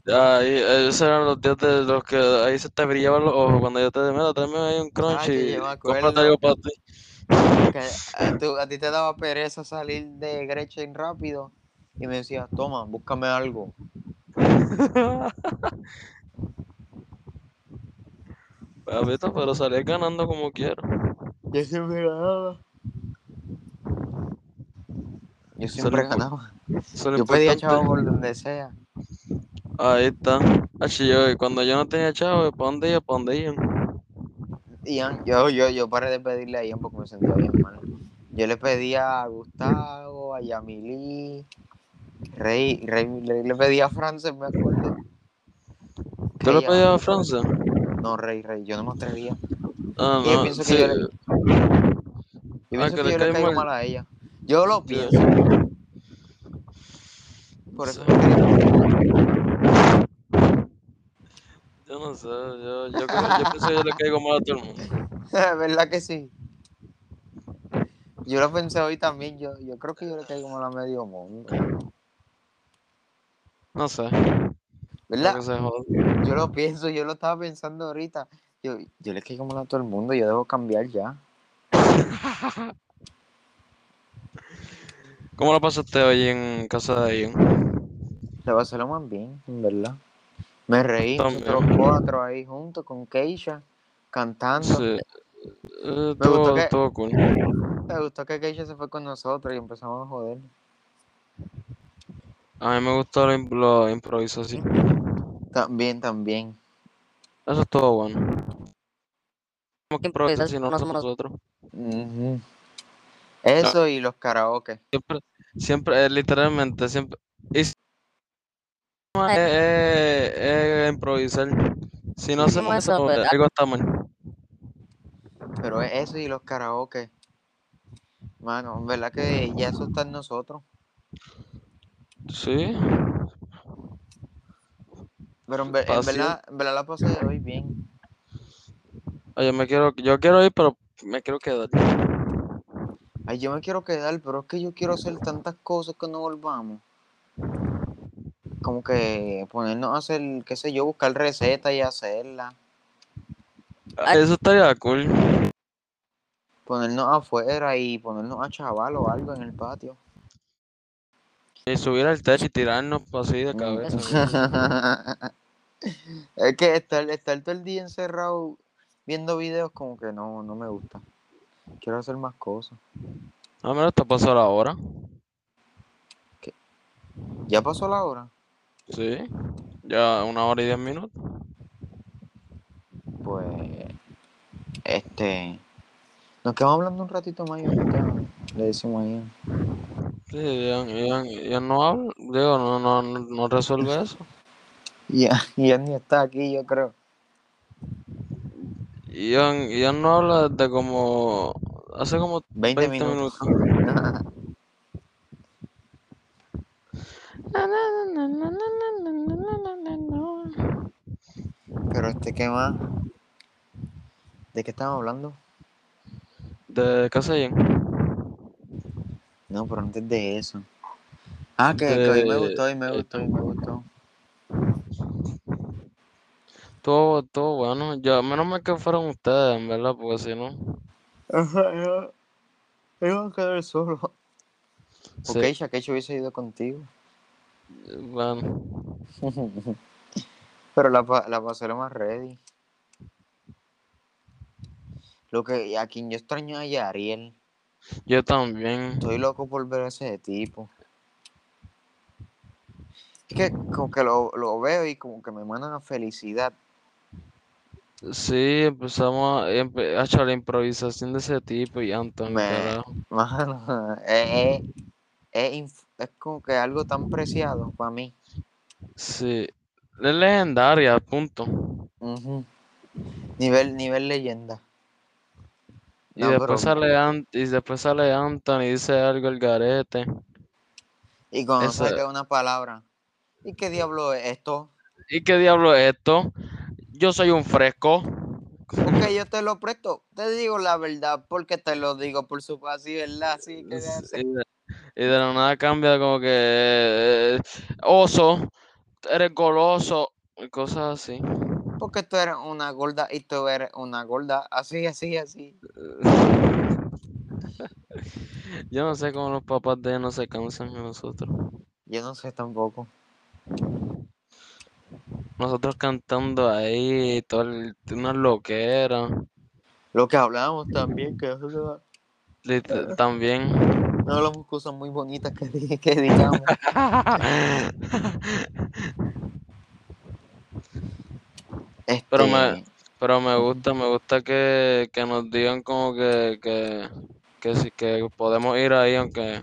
Ahí, esos eran los días de los que ahí se te brillaban los ojos cuando yo te dije, mira, tráeme ahí un crunch Ah, y cómprate algo para ti. A, tú- a ti te daba pereza salir de Gretchen rápido. Y me decía, toma, búscame algo. Papito, pero salí ganando como quiero. Yo siempre ganaba. Yo siempre ganaba. Yo pedía chavo por donde sea. Ahí está. Achi, yo, cuando yo no tenía chavo, ¿para dónde iba? ¿Para dónde? Ian, yo, yo, yo paré de pedirle a Ian porque me sentía bien mal. Yo le pedía a Gustavo, a Yamilí, Rey, Rey, le, le pedía a Frances, me acuerdo. ¿Tú le pedías a Francia? No, Rey, Rey, yo no me atrevía. Ah, Y yo pienso que yo le- Yo Ah, pienso que yo le caigo mal. mal a ella. Yo lo Sí. pienso. Por eso Sí. Yo no sé, yo, yo, creo- yo pienso que yo le caigo mal a todo el mundo. ¿Verdad que sí? Yo lo pensé hoy también. Yo, yo creo que yo le caigo mal a medio mundo. No sé. ¿Verdad? Yo lo pienso, yo lo estaba pensando ahorita. Yo, yo le caigo mal a todo el mundo, yo debo cambiar ya. ¿Cómo lo pasaste hoy en casa de Ian? Le va a hacerlo más bien, en verdad. Me reí, nosotros cuatro ahí juntos con Keisha, cantando. Sí. Eh, gustó Estuvo, que- estuvo cool. Me gustó que Keisha se fue con nosotros y empezamos a joder. A mí me gustó la, la improvisación. También, también. Eso estuvo bueno. Como que improvisar si no somos nosotros. Ujú. Eso y los karaoke. Siempre, siempre, eh, literalmente, siempre. Es, es- es improvisar. Si no hacemos eso, algo está mal. Pero es eso y los karaoke. Mano, en verdad que ya eso está en nosotros. Sí. Pero en, ver- en verdad, en verdad la pasé hoy bien. Oye, me quiero, yo quiero ir, pero me quiero quedar. Ay, yo me quiero quedar, pero es que yo quiero hacer tantas cosas que no volvamos. Como que ponernos a hacer, qué sé yo, buscar recetas y hacerlas. Eso estaría cool. Ponernos afuera y ponernos a chaval o algo en el patio. Y subir al techo y tirarnos así de cabeza. es que estar, estar todo el día encerrado viendo videos como que no, no me gusta. Quiero hacer más cosas. Ah, mira, te pasó la hora. ¿Ya pasó la hora? Sí. Ya una hora y diez minutos. Pues, este, nos quedamos hablando un ratito más y ahorita le decimos a Ian. Sí, Ian, Ian- Ian no habla, digo, no, no, no, no resuelve eso. Ian, Ian ni está aquí, yo creo. Ian, Ian no habla desde como, hace como 20, 20 minutos. minutos. Pero este, ¿qué más? ¿De qué estamos hablando? De casa Ian. No, pero antes de eso. Ah, que, que hoy me De- gustó, y me gustó, y me gustó. Todo, todo bueno. Yo, menos mal que fueron ustedes, en verdad, porque si no. Ajá, yo, iba a quedar solo. sí, Ok, Shakecho hubiese ido contigo. Bueno. Pero la, la pasé lo más ready. Lo que a quien yo extraño es a Ariel. Yo también. Estoy loco por ver a ese tipo. Es que como que lo, lo veo y como que me emana felicidad. Sí, empezamos a, empe- a echar la improvisación de ese tipo y Anthony, Me-. Mano, es, es- es es como que algo tan preciado para mí. Sí. Es legendaria, punto. Ujú. Nivel, nivel leyenda. Y No, después sale Ant- y después sale Anthony y dice algo el garete. Y cuando saca una palabra. ¿Y qué diablo es esto? ¿Y qué diablo es esto? Yo soy un fresco. Ok, yo te lo presto. Te digo la verdad porque te lo digo por su así, ¿verdad? Así que S- Y de, la nada cambia como que eh, oso, eres goloso, y cosas así. Porque tú eres una gorda y tú eres una gorda. Así, así, así. Yo no sé cómo los papás de ellos no se cansan de nosotros. Yo no sé tampoco. Nosotros cantando ahí, todo el, una loquera. Lo que hablábamos también, que no hablamos cosas muy bonitas que, di- que digamos. Este, Pero me- Pero me gusta, me gusta que, que nos digan como que, que, que sí, que podemos ir ahí aunque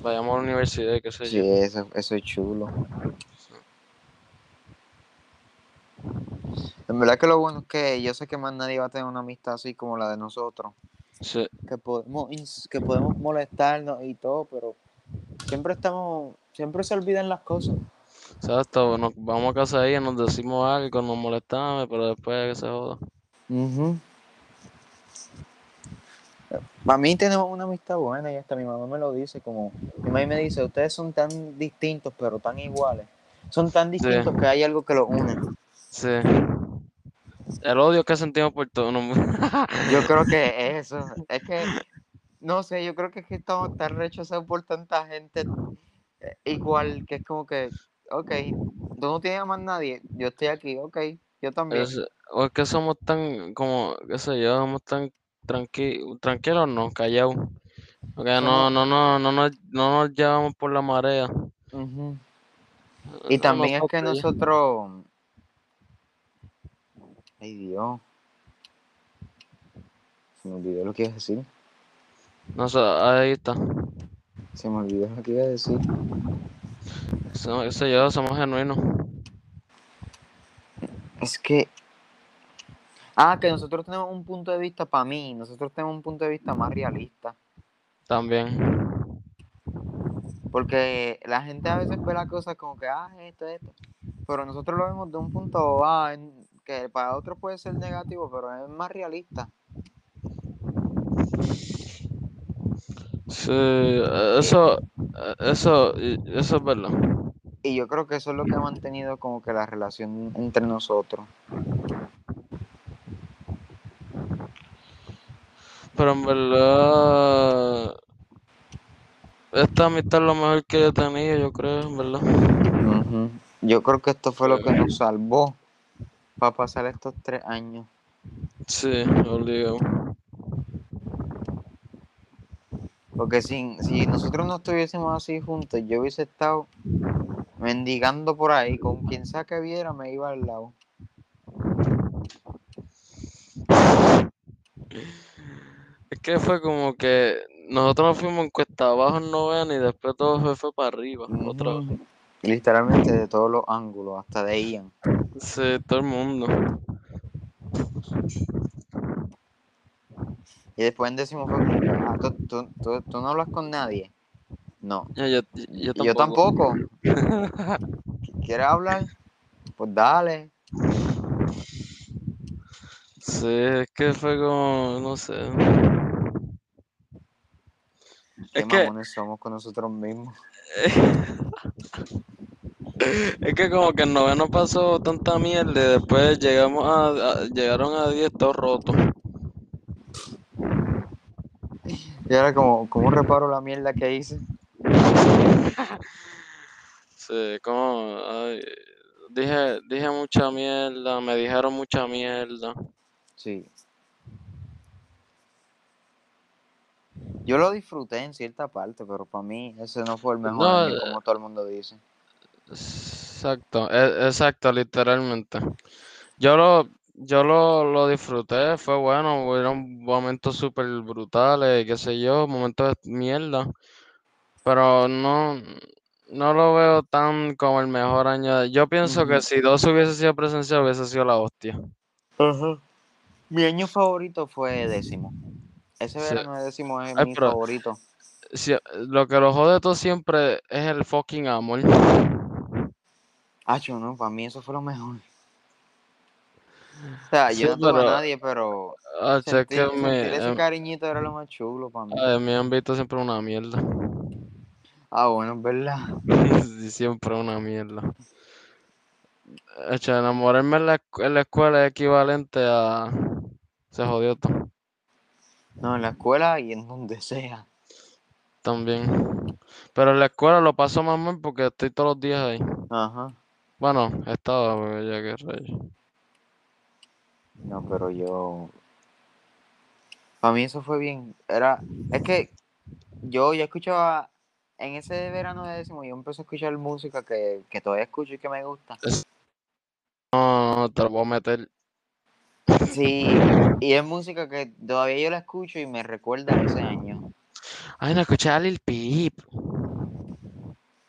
vayamos a la universidad qué sé Sí, yo. eso, eso es chulo. En verdad que lo bueno es que yo sé que más nadie va a tener una amistad así como la de nosotros. Sí, Que podemos, que podemos molestarnos y todo, pero siempre estamos, siempre se olvidan las cosas. exacto, nos vamos a casa de ella, nos decimos algo, nos molestamos, pero después que se joda. Para mí tenemos una amistad buena y hasta mi mamá me lo dice, como mi mamá me dice, ustedes son tan distintos pero tan iguales. Son tan distintos que hay algo que los une. Sí. El odio que sentimos por todo. no- Yo creo que eso, es que, no sé, yo creo que es que estamos tan rechazados por tanta gente eh, igual, que es como que, ok, tú no tienes a más nadie, yo estoy aquí, ok, yo también. Es, o es que somos tan, como, qué sé yo, somos tan tranqui tranquilos, no, callados. Porque no, no, no, no, nos- no nos llevamos por la marea. Ujú. Y No también es que nosotros, ay Dios, se me olvidó lo que iba a decir, No sé, ahí está. se me olvidó lo que iba a decir. So- qué sé yo, somos genuinos. Es que. Ah, que nosotros tenemos un punto de vista, para mí, nosotros tenemos un punto de vista más realista. También. Porque la gente a veces ve las cosas como que, ah, esto, esto. Pero nosotros lo vemos de un punto ah, en- que para otros puede ser negativo, pero es más realista. Sí, eh, eso, eh, eso, eso es verdad. y yo creo que eso es lo que ha mantenido como que la relación entre nosotros. Pero en verdad, esta amistad es lo mejor que yo he tenido, yo creo, en verdad. Ujú. Yo creo que esto fue lo que nos salvó para pasar estos tres años. Sí, obligado. Porque si, si nosotros no estuviésemos así juntos, yo hubiese estado mendigando por ahí, con quien sea que viera me iba al lado. Es que fue como que nosotros nos fuimos en cuesta abajo en novena y después todo fue, fue para arriba, otra vez. Ujú. Literalmente de todos los ángulos, hasta de Ian. Sí, todo el mundo. Y después en décimo fue que, ah, ¿tú, tú, tú- tú no hablas con nadie. No. Yo, yo Yo tampoco. tampoco. ¿Quieres hablar? Pues dale. Sí, es que fue como, no sé. Qué Es que, mamones somos con nosotros mismos. es que como que en noveno pasó tanta mierda y después llegamos a, a- llegaron a 10 todos rotos. Y ahora como, ¿cómo reparo la mierda que hice? Sí, como, ay, dije, dije mucha mierda, me dijeron mucha mierda. Sí. Yo lo disfruté en cierta parte, pero para mí ese no fue el mejor No, año, eh, como todo el mundo dice. Exacto, e- exacto, literalmente. Yo lo, yo lo, lo disfruté, fue bueno, hubieron momentos súper brutales, qué sé yo, momentos de mierda, pero no, no lo veo tan como el mejor año. Yo pienso que si dos hubiese sido presencial hubiese sido la hostia. Mi año favorito fue décimo. Ese verano décimo es Ay, mi favorito. Si- lo que lo jode todo siempre es el fucking amor. Ah, yo no, para mí eso fue lo mejor. O sea, Sí, yo no tuve a nadie, pero Ah, es que me, ese em- cariñito era lo más chulo para mí. ay, mi ámbito siempre es una mierda. Ah, bueno, es verdad. Sí, siempre una mierda. Hecho, enamorarme en la, en la escuela es equivalente a... Se jodió todo. No, en la escuela y en donde sea. También. Pero en la escuela lo paso más mal porque estoy todos los días ahí. Ajá. Bueno, estaba, porque ya que rayos. No, pero yo. Para mí eso fue bien. Era. Es que yo ya escuchaba. En ese verano de décimo, yo empecé a escuchar música que, que todavía escucho y que me gusta. No, no, te lo voy a meter. Sí, y es música que todavía yo la escucho y me recuerda a ese año. Ay, no escuché a Lil Peep.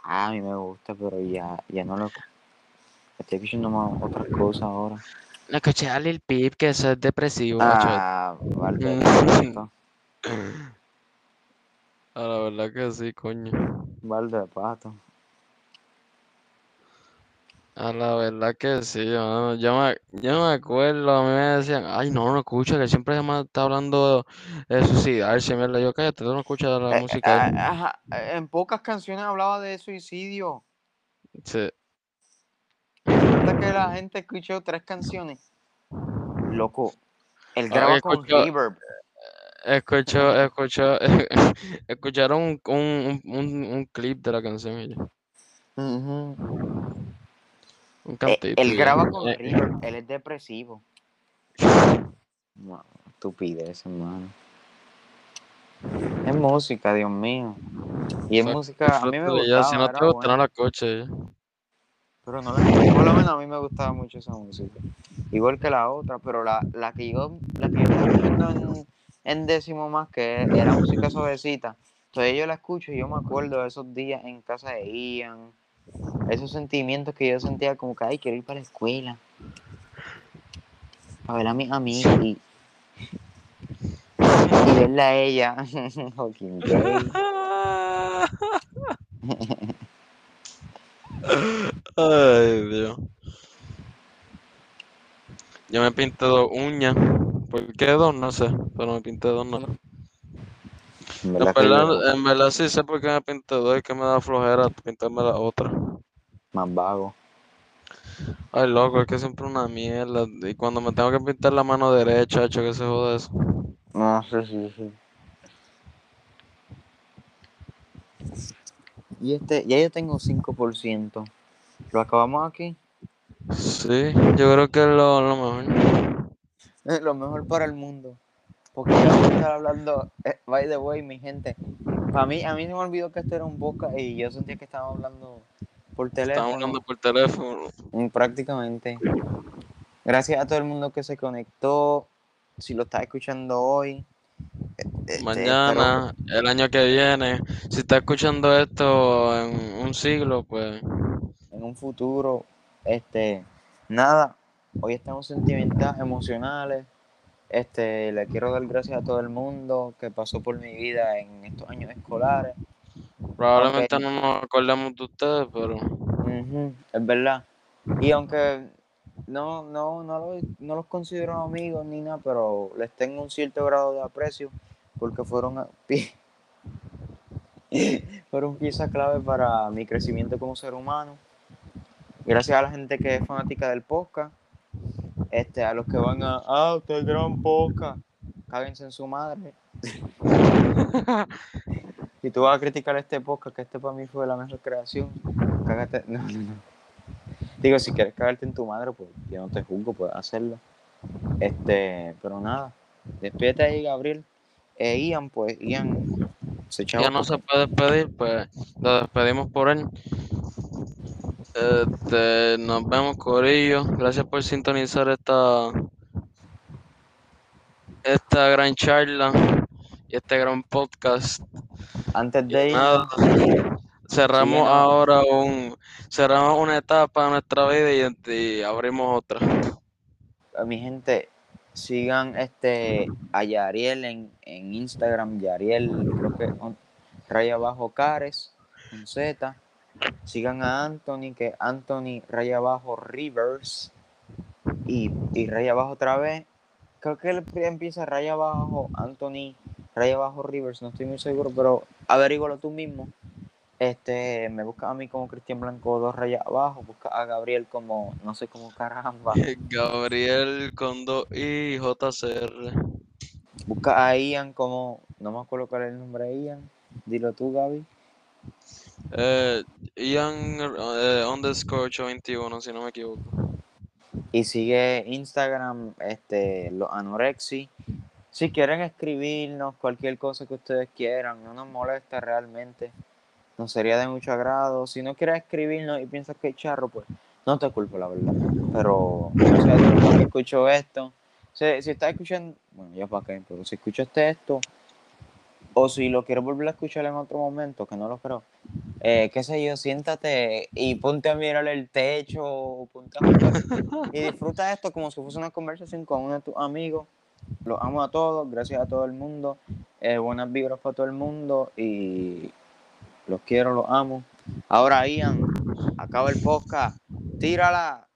Ah, a mí me gusta, pero ya, ya no lo. Estoy escuchando más otras cosas ahora. No escuché a Lil Peep, que eso es depresivo, macho. Ah, vale. Mm. pato, Ah, la verdad que sí, coño. Balde de pato. A la verdad que sí, mano. Yo me, yo me acuerdo, a mí me decían, ay, no, no escucha, que siempre se me está hablando de suicidarse, mierda. Yo, cállate, tú no escuchas la Eh, música. ah, ajá, En pocas canciones hablaba de suicidio. Sí. Que la gente escuchó tres canciones. Loco. Él Ah, graba con reverb. Escuchó, escuchó, escucharon un, un, un, un clip de la canción y yo, Ujú. un Eh, cantito. él y graba con Eh, reverb. Él es depresivo. No, estupidez, hermano. Es música, Dios mío. Y es música, a mí me gustaba. Si no te gusta, no buena, la escuches. ya. Pero no la. Por lo menos a mí me gustaba mucho esa música. Igual que la otra, pero la, la que yo, la que yo estaba escuchando en, en décimo más, que era música suavecita. Entonces yo la escucho y yo me acuerdo de esos días en casa de Ian, esos sentimientos que yo sentía como que, ay, quiero ir para la escuela. A ver a mis amigos y, y verla a ella. Ay, Dios. Yo me pinté dos uñas. ¿Por qué dos? No sé. Pero me pinté dos, no. En verdad en verdad sí sé por qué me pinté dos. Es que me da flojera pintarme la otra. Más vago. Ay, loco, es que siempre una mierda. Y cuando me tengo que pintar la mano derecha, hecho que se joda eso. No sé, sí, sí. Y este, ya yo tengo 5%. ¿Lo acabamos aquí? Sí, yo creo que es lo, lo mejor. Es lo mejor para el mundo. Porque ya vamos a estar hablando, eh, by the way, mi gente. Para mí, a mí se me olvidó que esto era un boca y yo sentía que estábamos hablando por teléfono. Estamos hablando por teléfono. Mm, Prácticamente. Gracias a todo el mundo que se conectó. Si lo estás escuchando hoy. Este, Mañana, el año que viene. Si estás escuchando esto en un siglo, pues en un futuro. Este, nada. Hoy estamos sentimentales, emocionales. Este, le quiero dar gracias a todo el mundo que pasó por mi vida en estos años escolares. probablemente no nos acordemos de ustedes, pero Ujú, es verdad. Y aunque no, no, no, lo- no los considero amigos ni nada, pero les tengo un cierto grado de aprecio porque fueron, a- fueron pieza clave para mi crecimiento como ser humano. Gracias a la gente que es fanática del podcast, este, a los que van a, ah, ustedes gran podcast, cáguense en su madre. Si tú vas a criticar este podcast, que este para mí fue la mejor creación, cágate. No, no, no. Digo, si quieres cagarte en tu madre, pues yo no te juzgo, puedes hacerlo. Este, pero nada. Despídete ahí, Gabriel. Eh, Ian, pues, Ian se echaba ya no se puede despedir, pues lo despedimos por él. Este, nos vemos, Corillo. Gracias por sintonizar esta esta gran charla y este gran podcast. Antes de ir, nada, cerramos ahora un cerramos una etapa de nuestra vida y, y abrimos otra. a mi gente, sigan este a Yariel en, en Instagram, Yariel, creo que raya abajo Cares, con Z. Sigan a Anthony, que Anthony raya abajo Rivers y, y raya abajo otra vez. Creo que él empieza raya abajo Anthony, raya abajo Rivers, no estoy muy seguro, pero averígalo tú mismo. Este, me busca a mí como Cristian Blanco, dos rayas abajo, busca a Gabriel como, no sé cómo caramba. Gabriel con dos I JCR. Busca a Ian como, no me acuerdo cuál es el nombre de Ian. Dilo tú, Gaby. Eh, Ian eh, underscore 821, si no me equivoco. Y sigue Instagram, este, los anorexi. Si quieren escribirnos cualquier cosa que ustedes quieran, no nos molesta realmente. Nos sería de mucho agrado. Si no quieres escribirnos y piensas que es charro, pues no te culpo, la verdad. Pero no sé, mundo que escuchó esto. Si, si estás escuchando, bueno, ya para qué, pero si escuchaste esto, o si lo quieres volver a escuchar en otro momento, que no lo creo, eh, qué sé yo, siéntate y ponte a mirar el techo, o ponte a jugar y disfruta esto como si fuese una conversación con uno de tus amigos. Los amo a todos, gracias a todo el mundo, eh, buenas vibras para todo el mundo y los quiero, los amo. Ahora, Ian, acaba el podcast, tírala.